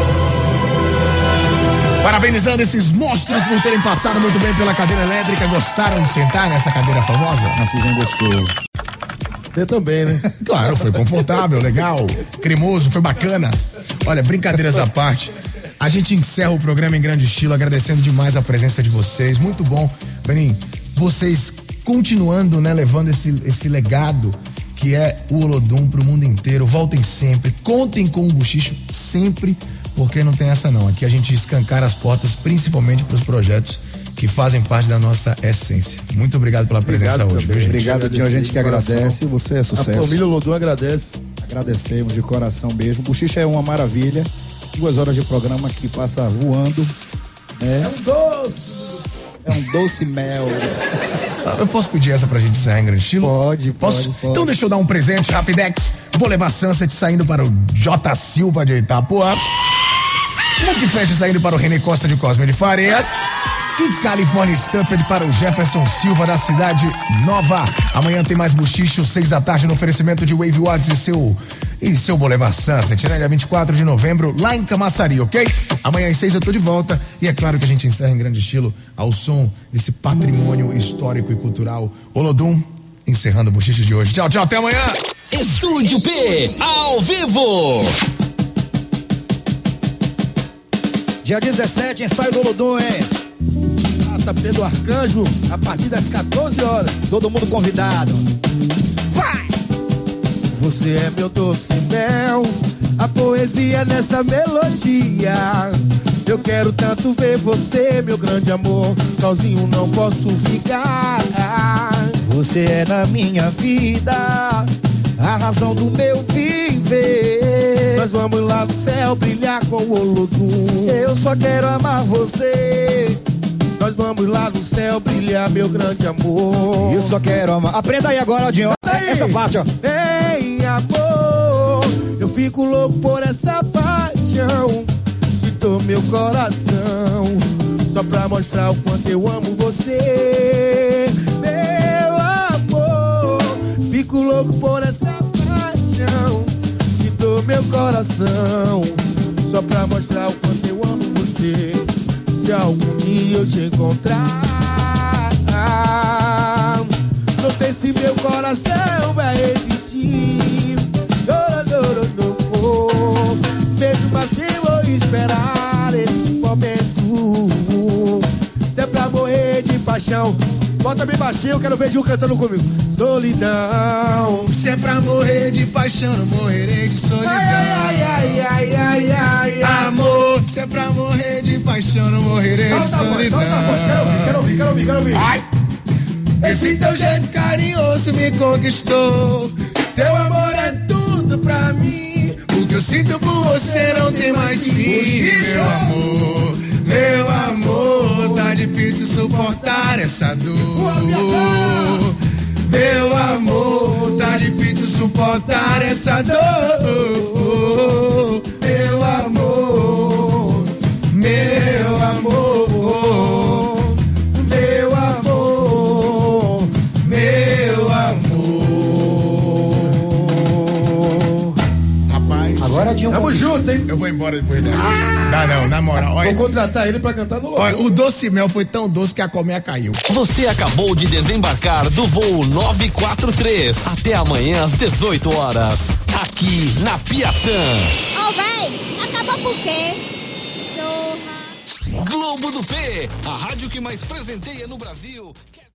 Parabenizando esses monstros por terem passado muito bem pela cadeira elétrica. Gostaram de sentar nessa cadeira famosa? Narcisinho gostou. Eu também, né? Claro, foi confortável, legal, cremoso, foi bacana. Olha, brincadeiras à parte. A gente encerra o programa em grande estilo, agradecendo demais a presença de vocês. Muito bom, Benin. Vocês continuando, né, levando esse, esse legado que é o Olodum pro mundo inteiro. Voltem sempre, contem com o Buchicho sempre, porque não tem essa não. Aqui a gente escancara as portas, principalmente para os projetos que fazem parte da nossa essência. Muito obrigado pela presença Obrigado hoje, também. gente? Obrigado, Dinho. A gente que agradece. Você é A sucesso. família Lodum agradece. Agradecemos de coração mesmo. O Buchicho é uma maravilha. Duas horas de programa que passa voando. né? É um doce. É um doce mel. Ah, Eu posso pedir essa pra gente encerrar em grande estilo? Pode, Posso? pode, pode. Então deixa eu dar um presente, Rapidex. Bolevar Sunset saindo para o J. Silva de Itapuã. Monkey Fest saindo para o René Costa de Cosme de Farias. E California Stuffed para o Jefferson Silva da Cidade Nova. Amanhã tem mais buchicho, seis da tarde, no oferecimento de Wave Watts e seu, e seu Bolevar Sunset, né? Dia 24 de novembro, lá em Camaçari, ok? Amanhã às seis eu tô de volta. E é claro que a gente encerra em grande estilo ao som desse patrimônio histórico e cultural. Olodum, encerrando o buchicho de hoje. Tchau, tchau, até amanhã! Estúdio P, ao vivo. Dia 17, ensaio do Olodum, hein? Praça Pedro Arcanjo, a partir das 14 horas. Todo mundo convidado. Vai! Você é meu doce mel, a poesia nessa melodia. Eu quero tanto ver você, meu grande amor. Sozinho não posso ficar. Você é na minha vida a razão do meu viver. Nós vamos lá no céu brilhar com o Olodum. Eu só quero amar você. Nós vamos lá no céu brilhar, meu grande amor. Eu só quero amar. Aprenda aí agora, Dinho. Essa parte, ó. Ei, amor, eu fico louco por essa paixão. Te dou meu coração, só pra mostrar o quanto eu amo você. Meu amor, fico louco por meu coração, só pra mostrar o quanto eu amo você. Se algum dia eu te encontrar, não sei se meu coração vai resistir. Mesmo assim vou esperar esse momento. Se é pra morrer de paixão, bota bem baixinho, eu quero ver Gil cantando comigo. Solidão. Se é pra morrer de paixão, não morrerei de solidão. Ai, ai, ai, ai, ai, ai, ai. Amor, se é pra morrer de paixão, não morrerei Solta de a voz, solidão. solta a voz, quero ouvir, quero ouvir, quero ouvir, quero ouvir. Ai. Esse teu jeito carinhoso me conquistou. Teu amor é tudo pra mim. O que eu sinto por você não tem mais fim, meu amor. Meu amor, difícil suportar essa dor. Meu amor, tá difícil suportar essa dor. Meu amor, meu amor, Tinha um Tamo convite. junto, hein? Eu vou embora depois dessa. Dá não, na moral. Olha, Vou contratar ele pra cantar no olha, local. o doce mel foi tão doce que a colmeia caiu. Você acabou de desembarcar do voo 943. Até amanhã às 18 horas. Aqui na Piatã. Ô, véi, acabou por quê? Zorra. Globo do P. A rádio que mais presenteia no Brasil.